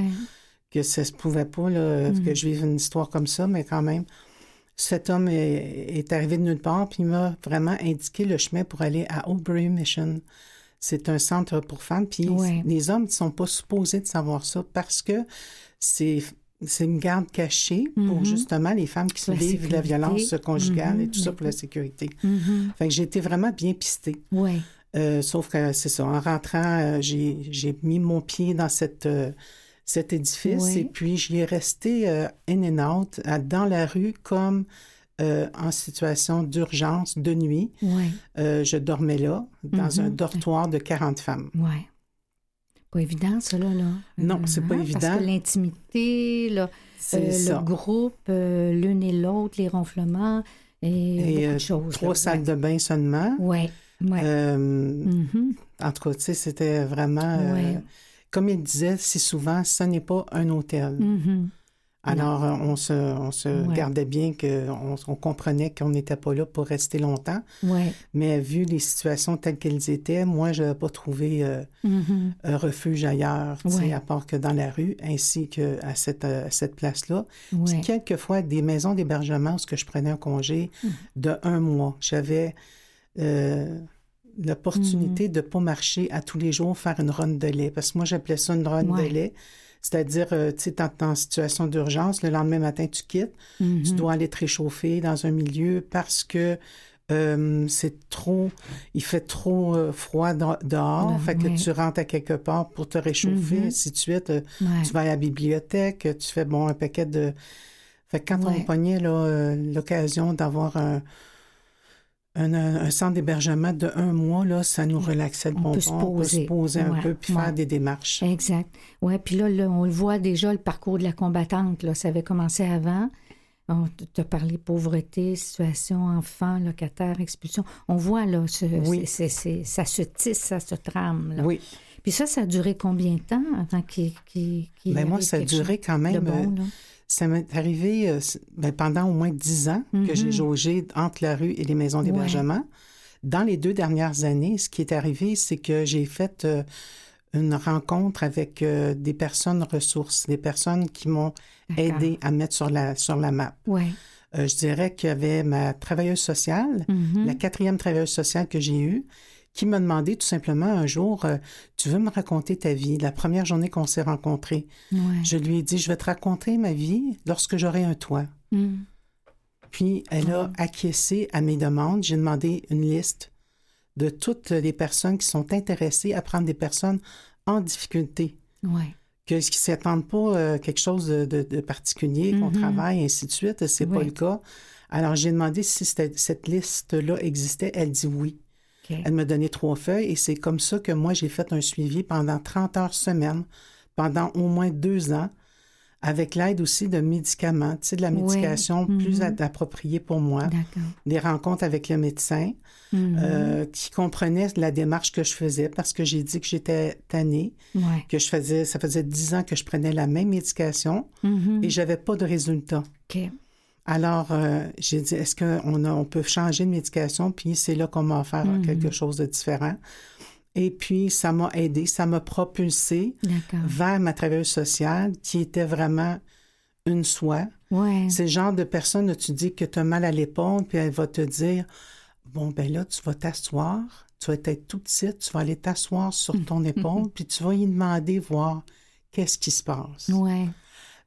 que ça se pouvait pas là, Mhm. que je vive une histoire comme ça, mais quand même, cet homme est, est arrivé de nulle part, puis il m'a vraiment indiqué le chemin pour aller à Oldbury Mission. C'est un centre pour femmes, puis Ouais. les hommes ne sont pas supposés de savoir ça parce que c'est c'est une garde cachée pour Mhm. justement les femmes qui de la violence conjugale et tout ça Mhm. pour la sécurité. Mhm. Fait que j'ai été vraiment bien pistée. Ouais. Euh, sauf que c'est ça, en rentrant, euh, j'ai j'ai mis mon pied dans cette, euh, cet édifice Oui. et puis j'y ai resté euh, in and out, à- dans la rue, comme euh, en situation d'urgence de nuit. Ouais. Euh, je dormais là, dans un Mhm. dortoir de 40 femmes. Ouais. Pas évident, ça, là. là. Non, c'est pas Hein, évident. Parce que l'intimité, ça. le groupe, l'une et l'autre, les ronflements, et, Et beaucoup de choses. trois là. salles de bain seulement. Ouais. Ouais. Euh, Mhm. En tout cas, tu sais, c'était vraiment... euh, Ouais. Comme il disait si souvent, ce n'est pas un hôtel. Mhm. Alors, euh, on se, on se Ouais. gardait bien, que on, comprenait qu'on n'était pas là pour rester longtemps. Ouais. Mais vu les situations telles qu'elles étaient, moi, je n'avais pas trouvé euh, Mhm. un refuge ailleurs, Ouais. à part que dans la rue, ainsi qu'à cette, euh, à cette place-là. Quelquefois, des maisons d'hébergement où ce que je prenais un congé Mhm. de un mois. J'avais euh, Mhm. l'opportunité de ne pas marcher à tous les jours, faire une ronde de lait. Parce que moi, j'appelais ça une Ouais. de lait. C'est-à-dire, euh, tu sais, t'es en situation d'urgence, le lendemain matin, tu quittes, tu Mhm. dois aller te réchauffer dans un milieu parce que euh, c'est trop, il fait trop euh, froid de- dehors, Là, fait que ouais. tu rentres à quelque part pour te réchauffer, Mhm. ainsi de suite. Tu vas à la bibliothèque, tu fais, bon, un paquet de... Fait que quand on pognait là, l'occasion d'avoir un, un, un centre d'hébergement de un mois, là, ça nous relaxait le On pompon. peut se On peut se poser. poser un Ouais, peu puis ouais. faire des démarches. Exact. Ouais, puis là, là, on le voit déjà, le parcours de la combattante, là, ça avait commencé avant. On t'a parlé pauvreté, situation, enfant, locataire, expulsion. On voit, là, ce- Oui. ça se tisse, ça se trame. Là. Oui. Puis ça, ça a duré combien de temps avant qu'il qu'il- qu'il Ben moi, ça a duré quand même... de bon, euh? Ça m'est arrivé euh, ben, pendant au moins dix ans que j'ai Mhm. jaugé entre la rue et les maisons d'hébergement. Dans les deux dernières années, ce qui est arrivé, c'est que j'ai fait euh, une rencontre avec euh, des personnes ressources, des personnes qui m'ont aidé à mettre sur la, sur la map. Ouais. Je dirais qu'il y avait ma travailleuse sociale, Mhm. la quatrième travailleuse sociale que j'ai eue, qui m'a demandé tout simplement un jour, euh, tu veux me raconter ta vie, la première journée qu'on s'est rencontrés. Ouais. Je lui ai dit, je vais te raconter ma vie lorsque j'aurai un toit. Mm. Puis elle a acquiescé à mes demandes. J'ai demandé une liste de toutes les personnes qui sont intéressées à prendre des personnes en difficulté, Ouais. que, qui ne s'attendent pas euh, quelque chose de, de- de particulier, qu'on Mhm. travaille, ainsi de suite. C'est pas Oui. le cas. Alors j'ai demandé si cette liste-là existait. Elle dit oui. Elle m'a donné trois feuilles et c'est comme ça que moi, j'ai fait un suivi pendant 30 heures semaine, pendant au moins deux ans, avec l'aide aussi de médicaments, tu sais, de la Oui. médication plus Mhm. ad- appropriée pour moi, des rencontres avec le médecin Mhm. euh, qui comprenait la démarche que je faisais parce que j'ai dit que j'étais tannée, Ouais. que je faisais, ça faisait dix ans que je prenais la même médication Mhm. et j'avais pas de résultat. Alors, euh, j'ai dit, est-ce qu'on on peut changer de médication? Puis c'est là qu'on m'a offert Mhm. quelque chose de différent. Et puis, ça m'a aidé, ça m'a propulsé vers ma travailleuse sociale qui était vraiment une soie. Ouais. C'est le genre de personne où tu dis que tu as mal à l'épaule, puis elle va te dire, bon, ben là, tu vas t'asseoir, tu vas être tout petite, tu vas aller t'asseoir sur ton épaule, puis tu vas y demander, voir qu'est-ce qui se passe. Ouais.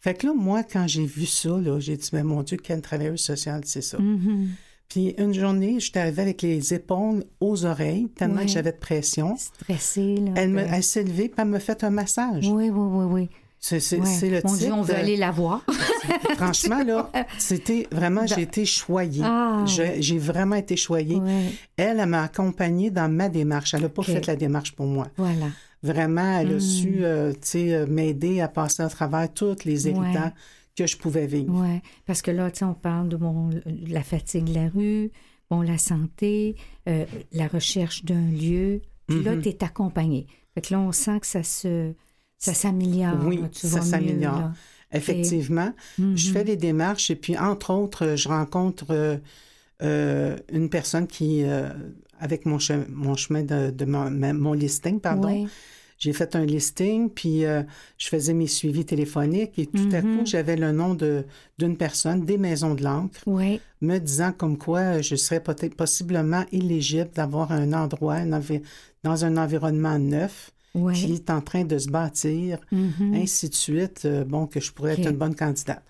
Fait que là, moi, quand j'ai vu ça, là, j'ai dit, mais mon Dieu, quelle travailleuse sociale, c'est ça. Mhm. Puis une journée, j'étais arrivée avec les épaules aux oreilles, tellement que j'avais de pression. Stressé, là. Elle, me, elle s'est levée, puis elle me fait un massage. Oui, oui, oui, oui. C'est c'est- Ouais. le Mon type Dieu, on veut de- aller la voir. Franchement, là, c'était vraiment, j'ai été choyée. Ah. Je- J'ai vraiment été choyée. Ouais. Elle, elle m'a accompagnée dans ma démarche. Elle n'a pas fait la démarche pour moi. Voilà. Vraiment, elle a su, euh, tu sais, euh, m'aider à passer à travers tous les irritants Ouais. que je pouvais vivre. Oui, parce que là, on parle de bon, la fatigue de la rue, bon, la santé, euh, la recherche d'un lieu. Puis là, Mhm. tu es accompagné. Fait que là, on sent que ça se ça s'améliore. Oui, tu ça s'améliore. Effectivement. Je fais des démarches et puis, entre autres, euh, je rencontre euh, une personne qui, euh, avec mon, che- mon chemin de, de mon, listing, pardon, j'ai fait un listing, puis euh, je faisais mes suivis téléphoniques et tout à Mhm. coup, j'avais le nom de- d'une personne, des maisons de l'encre, Oui, me disant comme quoi je serais peut-être possiblement éligible d'avoir un endroit un dans un environnement neuf qui est en train de se bâtir, Mhm. ainsi de suite, bon, que je pourrais être une bonne candidate.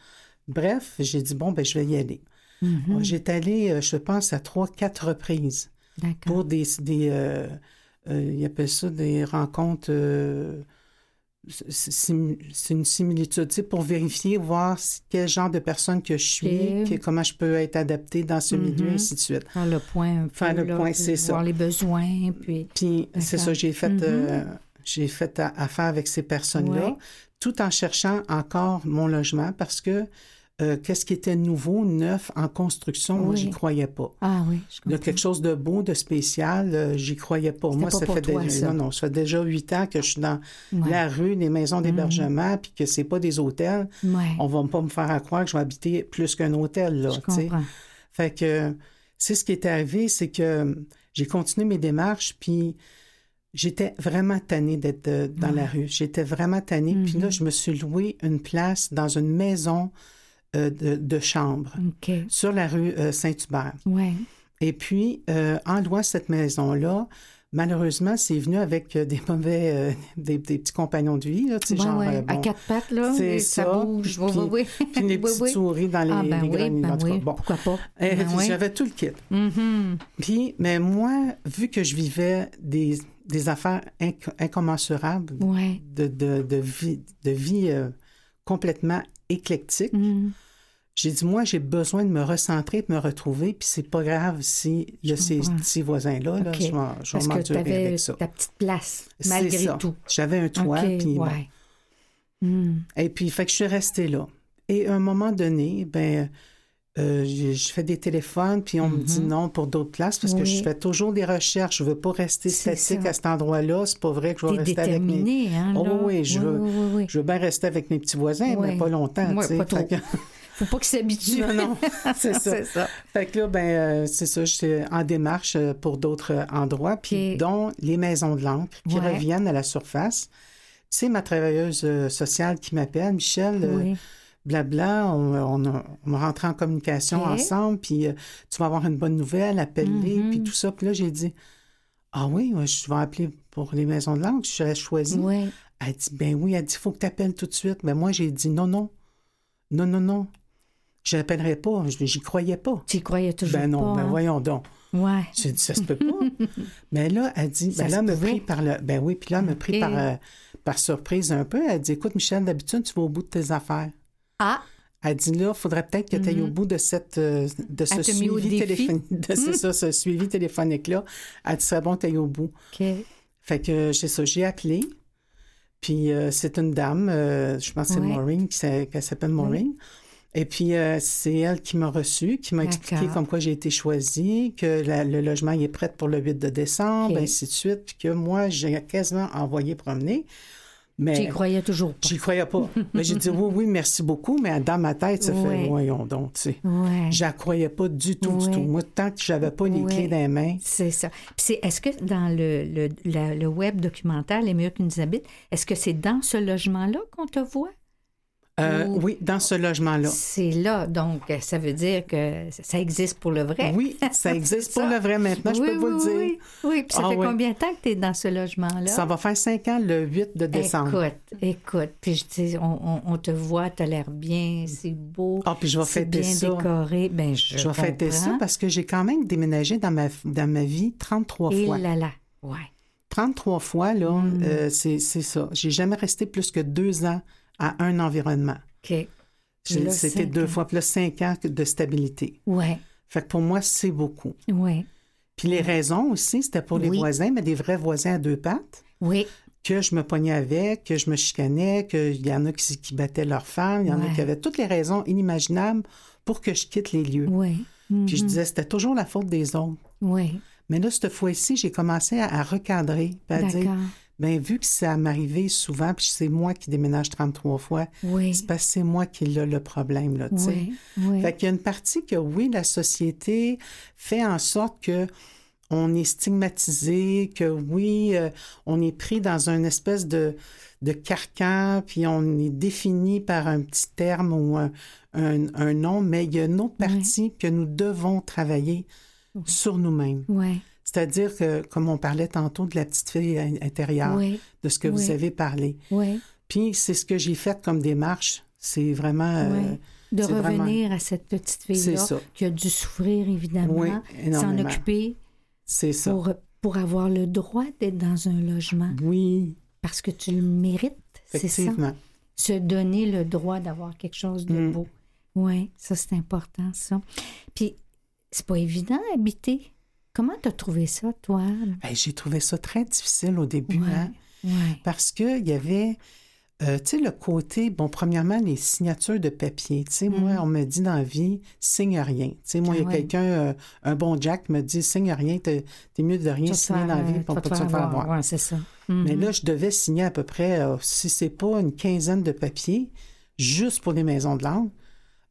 Bref, j'ai dit, bon, ben, je vais y aller. Mhm. J'étais allée, euh, je pense, à trois, quatre reprises D'accord. pour des... des euh, euh, ils appellent ça des rencontres... euh, c'est- une similitude, pour vérifier, voir quel genre de personne que je suis, que- comment je peux être adaptée dans ce milieu, Mhm. ainsi de suite. Faire le point un peu. Faire le là, point, c'est ça. Voir les besoins, puis... Puis c'est ça, j'ai fait, Mhm. euh, j'ai fait affaire avec ces personnes-là, Ouais. tout en cherchant encore mon logement parce que euh, qu'est-ce qui était nouveau, neuf, en construction, moi, Oui. j'y croyais pas. Ah oui, je Il y a comprends. quelque chose de beau, de spécial, euh, j'y croyais pas. Moi, pas ça pour fait toi, déjà, ça. non, non, ça fait déjà huit ans que je suis dans Ouais. la rue, des maisons d'hébergement, puis que c'est pas des hôtels. Ouais. On va pas me faire à croire que je vais habiter plus qu'un hôtel, là, Je comprends. Fait que c'est ce qui est arrivé, c'est que j'ai continué mes démarches, puis j'étais vraiment tannée d'être euh, dans la rue. J'étais vraiment tannée. Puis là, Mhm. je me suis loué une place dans une maison euh, de, de chambre OK. sur la rue euh, Saint-Hubert. Ouais. Et puis, euh, en louant cette maison-là, malheureusement, c'est venu avec euh, des mauvais, euh, des, des petits compagnons de vie, là, tu sais, Ouais, genre, ouais. euh, À bon, quatre pattes, là, ça, ça. bouge. Puis- oui, oui. puis les petites souris dans les, Ah, ben les oui, ben en tout cas. oui. Bon. Pourquoi pas? Ben. J'avais tout le kit. Mhm. Puis, mais moi, vu que je vivais des, des affaires inc- incommensurables, de, de, de vie, de vie euh, complètement éclectique, Mhm. j'ai dit, moi, j'ai besoin de me recentrer, de me retrouver, puis c'est pas grave si il y a ces petits voisins-là, là, je vais, je Parce que tu avais avec ça. ta petite place, malgré ça. tout. J'avais un toit, OK, puis bon. Mhm. Et puis, fait que je suis restée là. Et à un moment donné, ben, euh, je je fais des téléphones, puis on me dit non pour d'autres places parce que Mhm. Je fais toujours des recherches. Je veux pas rester statique ça. à cet endroit-là. C'est pas vrai que je vais rester avec mes... hein, Oh oui, je veux- Oui, oui, oui. Je veux bien rester avec mes petits voisins, mais pas longtemps, tu sais. Faut pas qu'ils s'habituent. Non, non, c'est ça. C'est ça. Fait que là, ben, euh, c'est ça, j'étais en démarche euh, pour d'autres endroits, puis dont les maisons de l'encre qui Ouais. reviennent à la surface. C'est ma travailleuse sociale qui m'appelle, Michel, euh, Oui. Blabla, on, on, a- on en communication ensemble, puis euh, tu vas avoir une bonne nouvelle, appelle-les, Mhm. puis tout ça. Puis là, j'ai dit, Ah oui, je vais appeler pour les maisons de langue, je l'ai choisi. Oui. Elle dit, ben oui, elle dit, il faut que tu appelles tout de suite. Mais moi, j'ai dit, non, non, non, non, non. Je n'appellerai pas, je- j'y croyais pas. Tu y croyais toujours Ben non, pas. ben hein? voyons donc. Ouais. J'ai dit, ça se peut pas. Mais là, elle dit, Ça ben là, me pris par le. Ben oui, puis là, elle me pris par, euh, par surprise un peu. Elle dit, écoute, Michel, d'habitude, tu vas au bout de tes affaires. Ah, Elle dit, là, il faudrait peut-être que tu ailles au bout de, cette, euh, de ce suivi, de ça, ce suivi téléphonique-là. Elle dit, c'est bon que tu ailles au bout. OK. Fait que j'ai ça, j'ai appelé. Puis euh, c'est une dame, euh, je pense que c'est Ouais. Maureen, qui s'appelle Maureen. Et puis euh, c'est elle qui m'a reçue, qui m'a expliqué comme quoi j'ai été choisie, que la- le logement il est prêt pour le 8 de décembre, ainsi de suite, puis que moi j'ai quasiment envoyé promener. Mais Tu y croyais toujours pas. j'y croyais pas. mais j'ai dit oui, oui, merci beaucoup, mais dans ma tête, ça fait voyons donc, tu sais. Ouais. Je croyais pas du tout, du tout. Moi, tant que j'avais pas les Ouais. clés dans les mains, C'est ça. Puis c'est, est-ce que dans le, le, la- le web documentaire Les mieux qui nous habitent, est-ce que c'est dans ce logement-là qu'on te voit? Euh, Ou- oui, dans ce logement-là. C'est là, donc ça veut dire que ça existe pour le vrai. Oui, ça existe pour le vrai maintenant, je oui, peux vous le dire. Oui, oui. Puis ça Ah fait combien de temps que tu es dans ce logement-là? Ça va faire cinq ans le 8 de décembre. Écoute, écoute. Puis je dis, on, on- on te voit, tu as l'air bien, c'est beau. Ah, puis je vais fêter bien ça. décoré. Ben, je, Je vais fêter ça parce que j'ai quand même déménagé dans ma, dans ma vie 33 Et fois. là là. Ouais. 33 fois, là, Mm. euh, c'est c'est ça. J'ai jamais resté plus que deux ans à un environnement. OK. C'était deux ans. fois, plus cinq ans de stabilité. Ouais. Fait que pour moi, c'est beaucoup. Ouais. Puis les raisons aussi, c'était pour les Oui. voisins, mais des vrais voisins à deux pattes. Oui. que je me pognais avec, que je me chicanais, qu'il y en a qui, qui battaient leurs femmes, il y en a qui avaient toutes les raisons inimaginables pour que je quitte les lieux. Oui. Puis je disais, c'était toujours la faute des autres. Oui. Mais là, cette fois-ci, j'ai commencé à, à recadrer, à dire, Ben vu que ça m'arrivait souvent, puis c'est moi qui déménage 33 fois, Oui. c'est parce que c'est moi qui ai le problème, là, tu sais. Oui. Oui. Fait qu'il y a une partie que, oui, la société fait en sorte que on est stigmatisé, que oui, euh, on est pris dans une espèce de, de carcan, puis on est défini par un petit terme ou un, un- un nom, mais il y a une autre partie que nous devons travailler sur nous-mêmes. Oui. C'est-à-dire que, comme on parlait tantôt de la petite fille in- intérieure, Oui. de ce que vous avez parlé. Oui. Puis c'est ce que j'ai fait comme démarche. C'est vraiment... euh. De vraiment- revenir à cette petite fille-là qui a dû souffrir, évidemment, s'en occuper C'est ça. pour, pour avoir le droit d'être dans un logement Oui, parce que tu le mérites. C'est ça. effectivement. Se donner le droit d'avoir quelque chose de Mm. beau. Oui, ça, c'est important, ça. Puis, c'est pas évident habiter. Comment t'as trouvé ça, toi? Hey, j'ai trouvé ça très difficile au début, Ouais. hein, parce qu'il y avait, euh, tu sais, le côté, bon, premièrement, les signatures de papier. Tu sais, moi, on me dit dans la vie, signe rien. Tu sais, moi, il y a Mm. Ah ouais. quelqu'un, euh, un bon Jack, qui me dit, signe rien, t'es t'es mieux de rien signer dans la vie pour pas te faire avoir. Oui, c'est ça. Mais Mhm. là, je devais signer à peu près, euh, si c'est pas une quinzaine de papiers, juste pour les maisons de langue.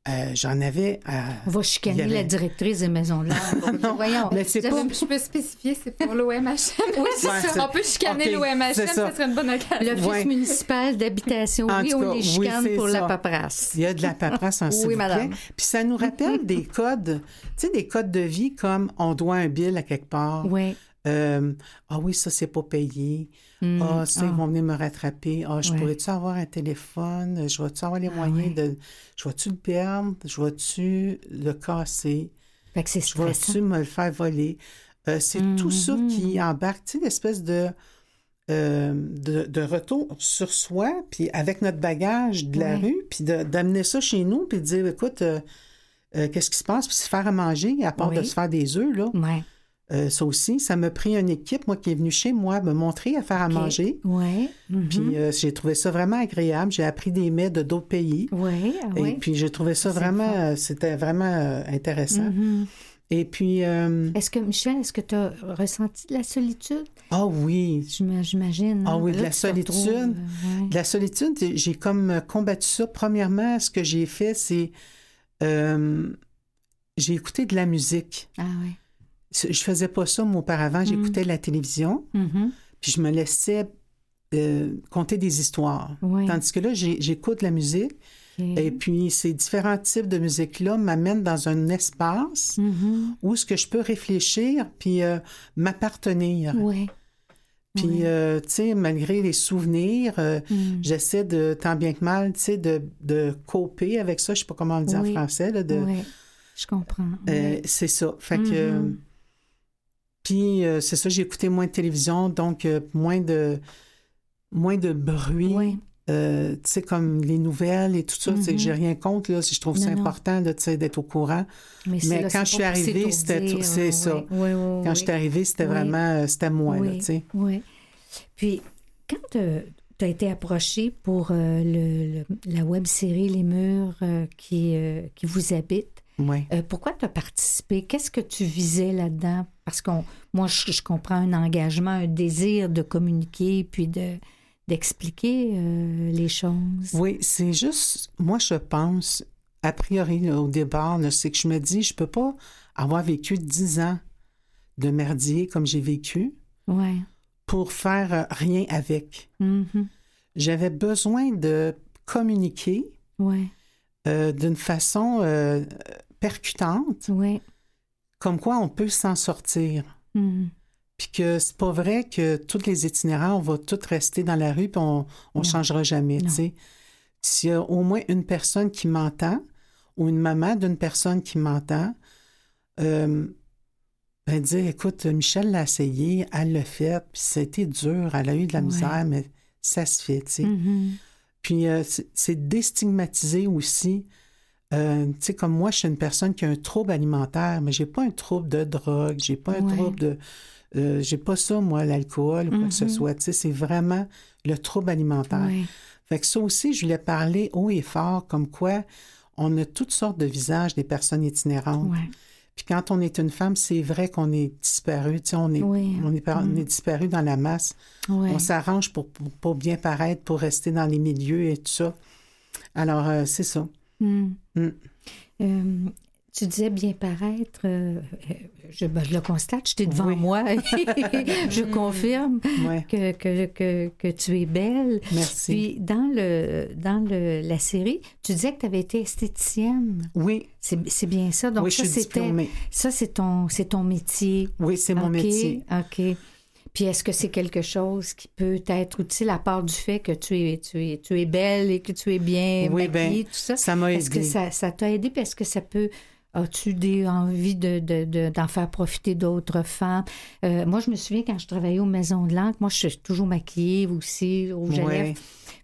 Euh, J'en avais à... On va chicaner avait- la directrice des maisons de l'art. Non, Voyons. mais c'est Je, pas... je peux spécifier, c'est pour l'OMHM. Oui, c'est Ouais, ça. On peut chicaner l'OMHM, ça. ça. serait une bonne occasion. L'Office Ouais. municipal d'habitation, oui, on les chicane pour ça. la paperasse. Il y a de la paperasse en Oui, madame. plaît. Puis ça nous rappelle des codes, tu sais, des codes de vie comme on doit un bill à quelque part. Oui. Euh, ah oui, ça, c'est pas payé. Mm. Ah, ça, ils Ah. vont venir me rattraper. Ah, je Ouais. pourrais-tu avoir un téléphone? Je vais-tu avoir les Ah moyens ouais. de. Je vais-tu le perdre? Je vais-tu le casser? Fait que c'est Je vais-tu me le faire voler? Euh, c'est tout ça Mhm. qui embarque, tu sais, l'espèce de, euh, de, de retour sur soi, puis avec notre bagage de la rue, puis d'amener ça chez nous, puis de dire, écoute, euh, euh, qu'est-ce qui se passe? Puis se faire à manger, à part de se faire des œufs, là. Oui. Euh, ça aussi, ça m'a pris une équipe, moi, qui est venue chez moi me montrer à faire à manger. Oui. Puis euh, j'ai trouvé ça vraiment agréable. J'ai appris des mets de d'autres pays. Oui, Et oui. puis j'ai trouvé ça vraiment, euh, c'était vraiment intéressant. Mhm. Et puis, euh, Est-ce que, Michel, est-ce que tu as ressenti de la solitude? ah oui, J'im- J'imagine. Ah hein? oui, de Là, la solitude. De la solitude, j'ai comme combattu ça. Premièrement, ce que j'ai fait, c'est euh, j'ai écouté de la musique. Ah oui. Je faisais pas ça, moi, auparavant. J'écoutais la télévision, Mhm. puis je me laissais euh, conter des histoires. Oui. Tandis que là, j'écoute la musique, Et puis, ces différents types de musique-là m'amènent dans un espace Mhm. où ce que je peux réfléchir puis euh, m'appartenir. Oui. Puis, euh, tu sais, malgré les souvenirs, euh, Mm. j'essaie de, tant bien que mal, tu sais, de, de coper avec ça. Je sais pas comment le dire Oui. en français, là, de, Oui, je comprends. euh, c'est ça. Fait que. Puis, euh, c'est ça, j'ai écouté moins de télévision, donc euh, moins de moins de bruit. Oui. Euh, tu sais, comme les nouvelles et tout ça, sais, Mhm. j'ai rien contre, là, si je trouve ça important, d'être au courant. Mais, c'est Mais là, quand je suis arrivée, c'était c'est ça. oui, oui, oui, Quand je suis arrivée, c'était vraiment, c'était moi, là, Oui, tu sais. oui. Puis, quand tu as été approché pour euh, le, le- la web série Les Murs euh, qui, euh, qui vous habitent, pourquoi tu as participé? Qu'est-ce que tu visais là-dedans? Parce que moi, je, je comprends un engagement, un désir de communiquer puis de d'expliquer euh, les choses. Oui, c'est juste, moi, je pense, a priori, là, au départ, c'est que je me dis, je peux pas avoir vécu dix ans de merdier comme j'ai vécu Ouais. pour faire euh, rien avec. Mhm. J'avais besoin de communiquer Ouais. euh, d'une façon euh, percutante, Ouais. Comme quoi on peut s'en sortir. Mhm. Puis que c'est pas vrai que tous les itinérants, on va tous rester dans la rue puis on ne changera jamais. S'il y a au moins une personne qui m'entend ou une maman d'une personne qui m'entend, euh, ben dire, écoute, Michel l'a essayé, elle l'a fait, puis c'était dur, elle a eu de la Ouais. misère, mais ça se fait, tu sais. Mhm. Puis euh, c'est c'est déstigmatiser aussi. Euh, tu sais, comme moi, je suis une personne qui a un trouble alimentaire, mais j'ai pas un trouble de drogue, j'ai pas un Ouais. trouble de. euh, j'ai pas ça, moi, l'alcool ou quoi que ce Mhm. soit. Tu sais, c'est vraiment le trouble alimentaire. Ouais. Fait que ça aussi, je voulais parler haut et fort, comme quoi on a toutes sortes de visages des personnes itinérantes. Ouais. Puis quand on est une femme, c'est vrai qu'on est disparu, tu sais, on est, Oui. on est, on Mhm. est disparu dans la masse. Ouais. On s'arrange pour, pour, pour bien paraître, pour rester dans les milieux et tout ça. Alors, euh, c'est ça. Mm. Mm. Euh, tu disais bien paraître, euh, euh, je, ben, je le constate, j'étais devant Oui. moi, je confirme Ouais, que, que, que, que tu es belle. merci. Puis dans, le, dans le, la série, tu disais que tu avais été esthéticienne. oui, C'est bien ça. Donc oui, je ça, suis c'était ça, c'est ton, c'est ton métier. Oui, c'est mon OK, métier. OK. Puis est-ce que c'est quelque chose qui peut être utile à part du fait que tu es, tu es, tu es belle et que tu es bien Oui, maquillée, ben, tout ça? Ça m'a Est-ce que aidé. ça, ça t'a aidé? Puis est-ce que ça peut. As-tu des envies de, de- de- d'en faire profiter d'autres femmes? Euh, moi, je me souviens quand je travaillais aux Maisons de l'Ancre, moi, je suis toujours maquillée aussi, Ouais. lèvres.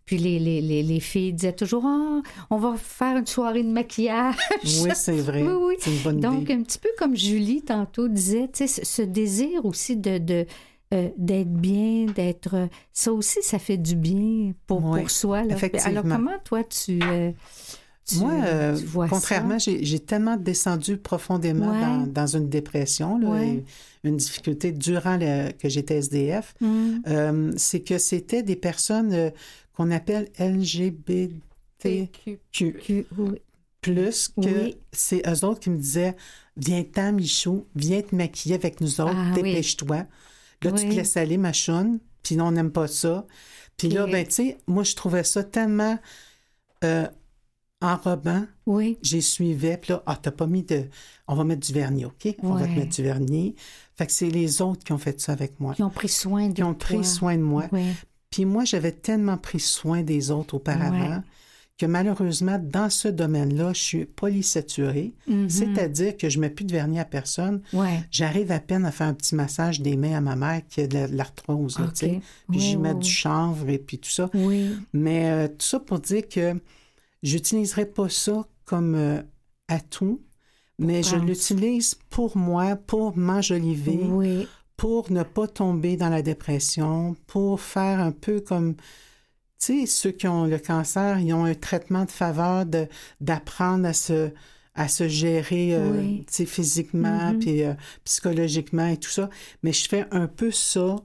Puis les, les, les, les filles disaient toujours Ah, on va faire une soirée de maquillage. Oui, c'est vrai. Oui, oui. C'est une bonne Donc, idée. un petit peu comme Julie tantôt disait, tu sais, ce, ce désir aussi de, de, euh, d'être bien, d'être. Ça aussi, ça fait du bien pour, Oui, pour soi. là. effectivement. Alors, comment toi, tu. euh, tu- Moi, euh, tu vois contrairement, j'ai j'ai tellement descendu profondément Ouais. dans, dans une dépression, là, Ouais. et une difficulté durant le- que j'étais SDF, euh, c'est que c'était des personnes euh, qu'on appelle LGBTQ+, oui. plus que Oui. c'est eux autres qui me disaient « Viens-t'en, Michaud, viens te maquiller avec nous autres, Ah, oui. Là, tu te laisses aller, ma choune, puis on n'aime pas ça. Puis là, ben, tu sais, moi, je trouvais ça tellement euh, enrobant. Oui. J'y suivais, puis là, ah, t'as pas mis de... On va mettre du vernis, OK? On va te mettre du vernis. Fait que c'est les autres qui ont fait ça avec moi, Qui ont pris soin de qui ont toi. pris soin de moi. Oui. Puis moi, j'avais tellement pris soin des autres auparavant Ouais. Que malheureusement, dans ce domaine-là, je suis polysaturée. Mhm. C'est-à-dire que je mets plus de vernis à personne. Ouais. J'arrive à peine à faire un petit massage des mains à ma mère qui a de la- de l'arthrose, tu sais. Puis Oui, j'y mets oui, du chanvre et puis tout ça. Oui. Mais euh, tout ça pour dire que j'utiliserai pas ça comme euh, atout, mais je l'utilise pour moi, pour m'enjoliver, Oui. pour ne pas tomber dans la dépression, pour faire un peu comme, sais, ceux qui ont le cancer, ils ont un traitement de faveur de- d'apprendre à se à se gérer euh, Oui. physiquement Mhm. puis euh, psychologiquement et tout ça. Mais je fais un peu ça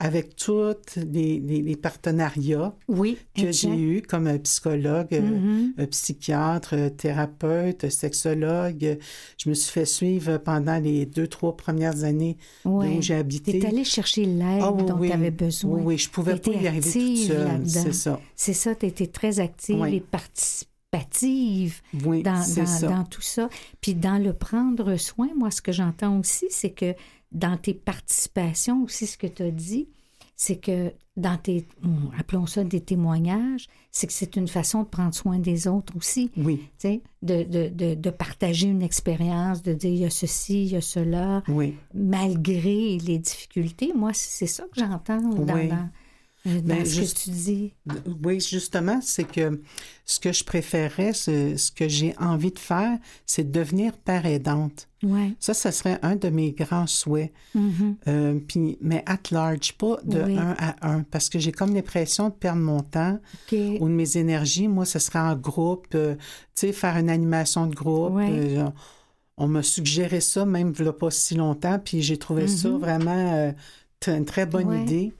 avec tous les, les- les partenariats Oui. que j'ai eu comme psychologue, euh, Mhm. euh, psychiatre, thérapeute, sexologue. Je me suis fait suivre pendant les deux, trois premières années où j'ai habité. T'es allé chercher l'aide Ah oui, dont tu avais besoin. Oui, je pouvais pas y arriver toute seule, c'est ça. C'est ça, tu étais très active et partici- participative dans tout ça. Puis dans le prendre soin, moi, ce que j'entends aussi, c'est que dans tes participations aussi, ce que tu as dit, c'est que dans tes, hum, appelons ça des témoignages, c'est que c'est une façon de prendre soin des autres aussi. Oui, Tu sais, de, de, de, de partager une expérience, de dire il y a ceci, il y a cela, oui. malgré les difficultés. Moi, c'est ça que j'entends dans, Oui. dans, dans Ben, ce juste- que tu dis. Oui, justement, c'est que ce que je préférais, ce, ce que j'ai envie de faire, c'est de devenir père aidante. Oui. Ça, ça serait un de mes grands souhaits. Mhm. Euh, puis, mais at large, pas de Oui. un à un, parce que j'ai comme l'impression de perdre mon temps ou de mes énergies. Moi, ce serait en groupe, euh, tu sais, faire une animation de groupe. Ouais. euh, on m'a suggéré ça, même il n'y a pas si longtemps, puis j'ai trouvé ça Mhm. vraiment une très bonne Ouais. idée.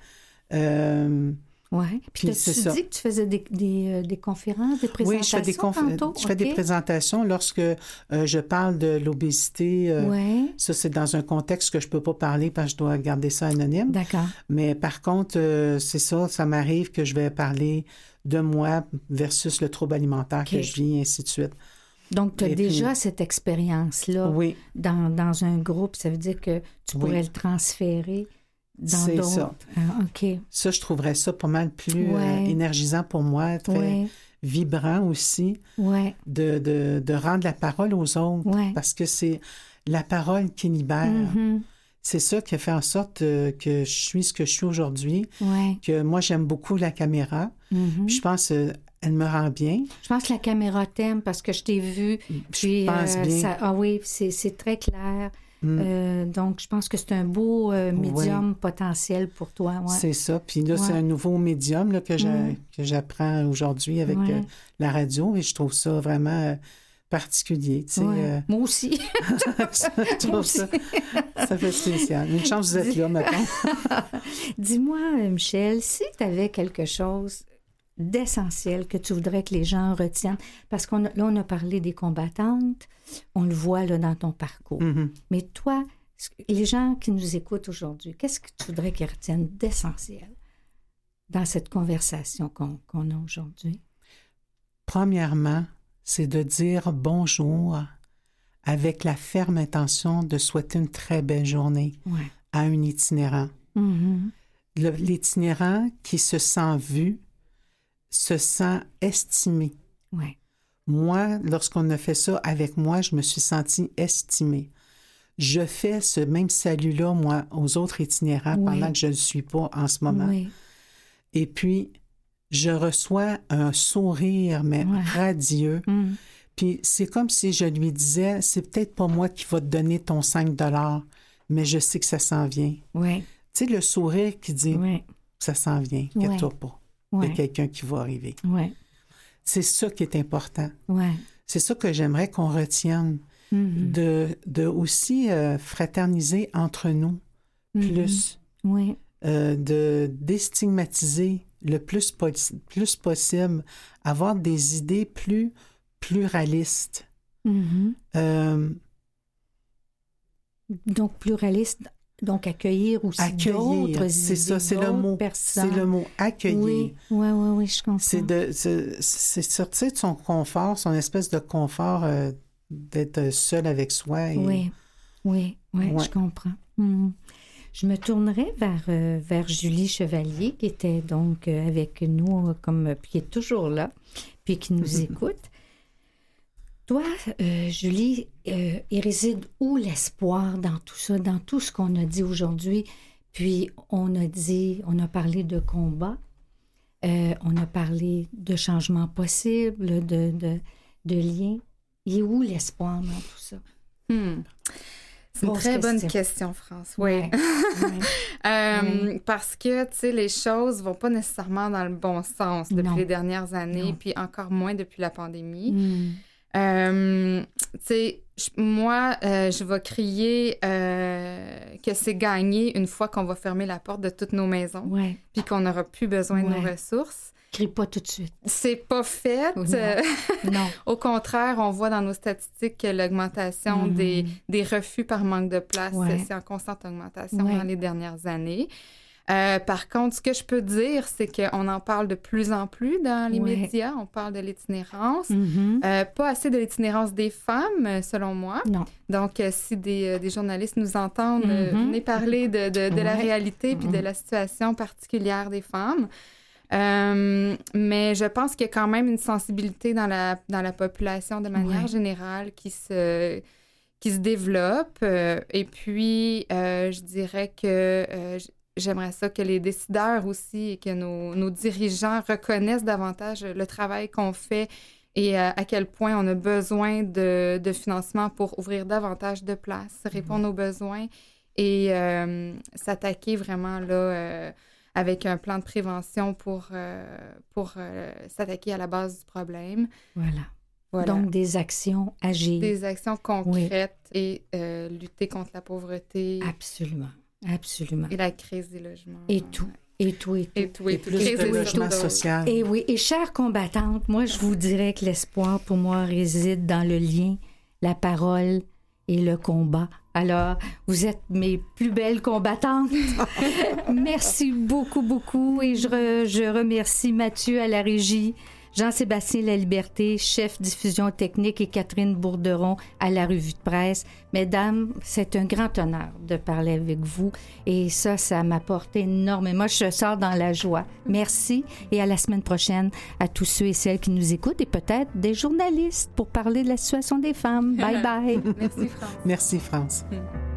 Euh, Oui. Puis, c'est ça. dit que tu faisais des, des, euh, des conférences, des oui, présentations je fais des, conf- tantôt? je fais des présentations lorsque euh, je parle de l'obésité. euh, Oui. Ça, c'est dans un contexte que je peux pas parler parce que je dois garder ça anonyme. D'accord. Mais par contre, euh, c'est ça, ça m'arrive que je vais parler de moi versus le trouble alimentaire que je vis, et ainsi de suite. Donc, tu as Et puis- déjà cette expérience-là Oui, dans, dans un groupe. Ça veut dire que tu Oui. pourrais le transférer C'est ça. Ah, OK. ça, je trouverais ça pas mal plus euh, énergisant pour moi, très vibrant aussi, de, de, de rendre la parole aux autres. Parce que c'est la parole qui libère. Mhm. C'est ça qui a fait en sorte euh, que je suis ce que je suis aujourd'hui, que moi, j'aime beaucoup la caméra. Mhm. Puis je pense qu'elle me rend bien. Je pense que la caméra t'aime parce que je t'ai vu. Puis, je pense euh, bien. ça- ah oui, c'est c'est très clair. Mm. Euh, donc, je pense que c'est un beau euh, médium potentiel pour toi. Ouais. C'est ça. Puis là, c'est un nouveau médium là, que j'a- Mm. que j'apprends aujourd'hui avec euh, la radio et je trouve ça vraiment particulier. tu sais, Ouais. euh, Moi aussi. je trouve Moi ça, aussi. ça fait spécial. Une chance que vous êtes là, maintenant. Dis-moi, Michel, si tu avais quelque chose d'essentiel que tu voudrais que les gens retiennent, parce qu'on a- là, on a parlé des combattantes, on le voit là, dans ton parcours. Mhm. Mais toi, les gens qui nous écoutent aujourd'hui, qu'est-ce que tu voudrais qu'ils retiennent d'essentiel dans cette conversation qu'on qu'on a aujourd'hui? Premièrement, c'est de dire bonjour avec la ferme intention de souhaiter une très belle journée Ouais. à un itinérant. Mhm. Le- L'itinérant qui se sent vu, se sent estimé. Ouais. Moi, lorsqu'on a fait ça avec moi, je me suis sentie estimée. Je fais ce même salut-là, moi, aux autres itinérants Oui. pendant que je ne le suis pas en ce moment. Oui. Et puis, je reçois un sourire, mais Ouais. radieux. Mhm. Puis c'est comme si je lui disais, c'est peut-être pas moi qui va te donner ton 5 mais je sais que ça s'en vient. Ouais. Tu sais, le sourire qui dit, Ouais. ça s'en vient, Ouais. inquiète-toi pas. Ouais. a quelqu'un qui va arriver. Ouais. C'est ça qui est important. Ouais. C'est ça que j'aimerais qu'on retienne. Mhm. de, de aussi euh, fraterniser entre nous plus, Oui. euh, de déstigmatiser le plus, plus possible, avoir des idées plus pluralistes. Mhm. Euh, Donc, pluraliste, donc accueillir aussi accueillir, d'autres c'est ça, c'est le mot. C'est le mot accueillir. Oui, oui, oui, oui, je comprends. C'est de c'est- sortir de son confort, son espèce de confort euh, d'être seul avec soi. et- Oui, oui, oui, Ouais. je comprends. Mhm. Je me tournerai vers, euh, vers Julie Chevalier, qui était donc euh, avec nous, comme, puis qui est toujours là, puis qui nous écoute. Toi, euh, Julie, euh, il réside où l'espoir dans tout ça, dans tout ce qu'on a dit aujourd'hui? Puis on a dit, on a parlé de combat, euh, on a parlé de changements possibles, de, de, de liens. Il est où l'espoir dans tout ça? Hmm. C'est une très bonne question. France. Oui. Ouais. Parce que, tu sais, les choses vont pas nécessairement dans le bon sens depuis Non. les dernières années, Non. puis encore moins depuis la pandémie. Hmm. Euh, tu sais, je- moi, euh, je vais crier euh, que c'est gagné une fois qu'on va fermer la porte de toutes nos maisons, Ouais. puis qu'on n'aura plus besoin de nos ressources. Crie pas tout de suite. C'est pas fait. Non. Euh, Non. au contraire, on voit dans nos statistiques que l'augmentation Mhm. des, des refus par manque de place, Ouais. c'est en constante augmentation dans les dernières années. Euh, par contre, ce que je peux dire, c'est qu'on en parle de plus en plus dans les Ouais. médias. On parle de l'itinérance. Mhm. Euh, pas assez de l'itinérance des femmes, selon moi. Non. Donc, euh, si des, des journalistes nous entendent, Mhm. venez parler de, de- de la réalité puis de Mhm. la situation particulière des femmes. Euh, mais je pense qu'il y a quand même une sensibilité dans la, dans la population de manière Ouais. générale qui se, qui se développe. Euh, et puis, euh, je dirais que j'aimerais ça que les décideurs aussi et que nos, nos dirigeants reconnaissent davantage le travail qu'on fait et euh, à quel point on a besoin de, de financement pour ouvrir davantage de places, répondre aux besoins et euh, s'attaquer vraiment là euh, avec un plan de prévention pour, euh, pour s'attaquer à la base du problème. Voilà. Voilà. Donc, des actions agiles. des actions concrètes et euh, lutter contre la pauvreté Absolument. Absolument. et la crise des logements. Et tout. Et tout, et tout. Et tout, et, Et tout. plus Crise de des logement logements. social. Et oui, et chère combattante, moi, je vous dirais que l'espoir pour moi réside dans le lien, la parole et le combat. Alors, vous êtes mes plus belles combattantes. Merci beaucoup, beaucoup. Et je, re- je remercie Mathieu à la régie, Jean-Sébastien La Liberté, chef diffusion technique, et Catherine Bourderon à la revue de presse. Mesdames, c'est un grand honneur de parler avec vous. Et ça, ça m'apporte énormément. Je sors dans la joie. Merci et à la semaine prochaine à tous ceux et celles qui nous écoutent et peut-être des journalistes pour parler de la situation des femmes. Bye bye. Merci, France. Merci, France. Mm.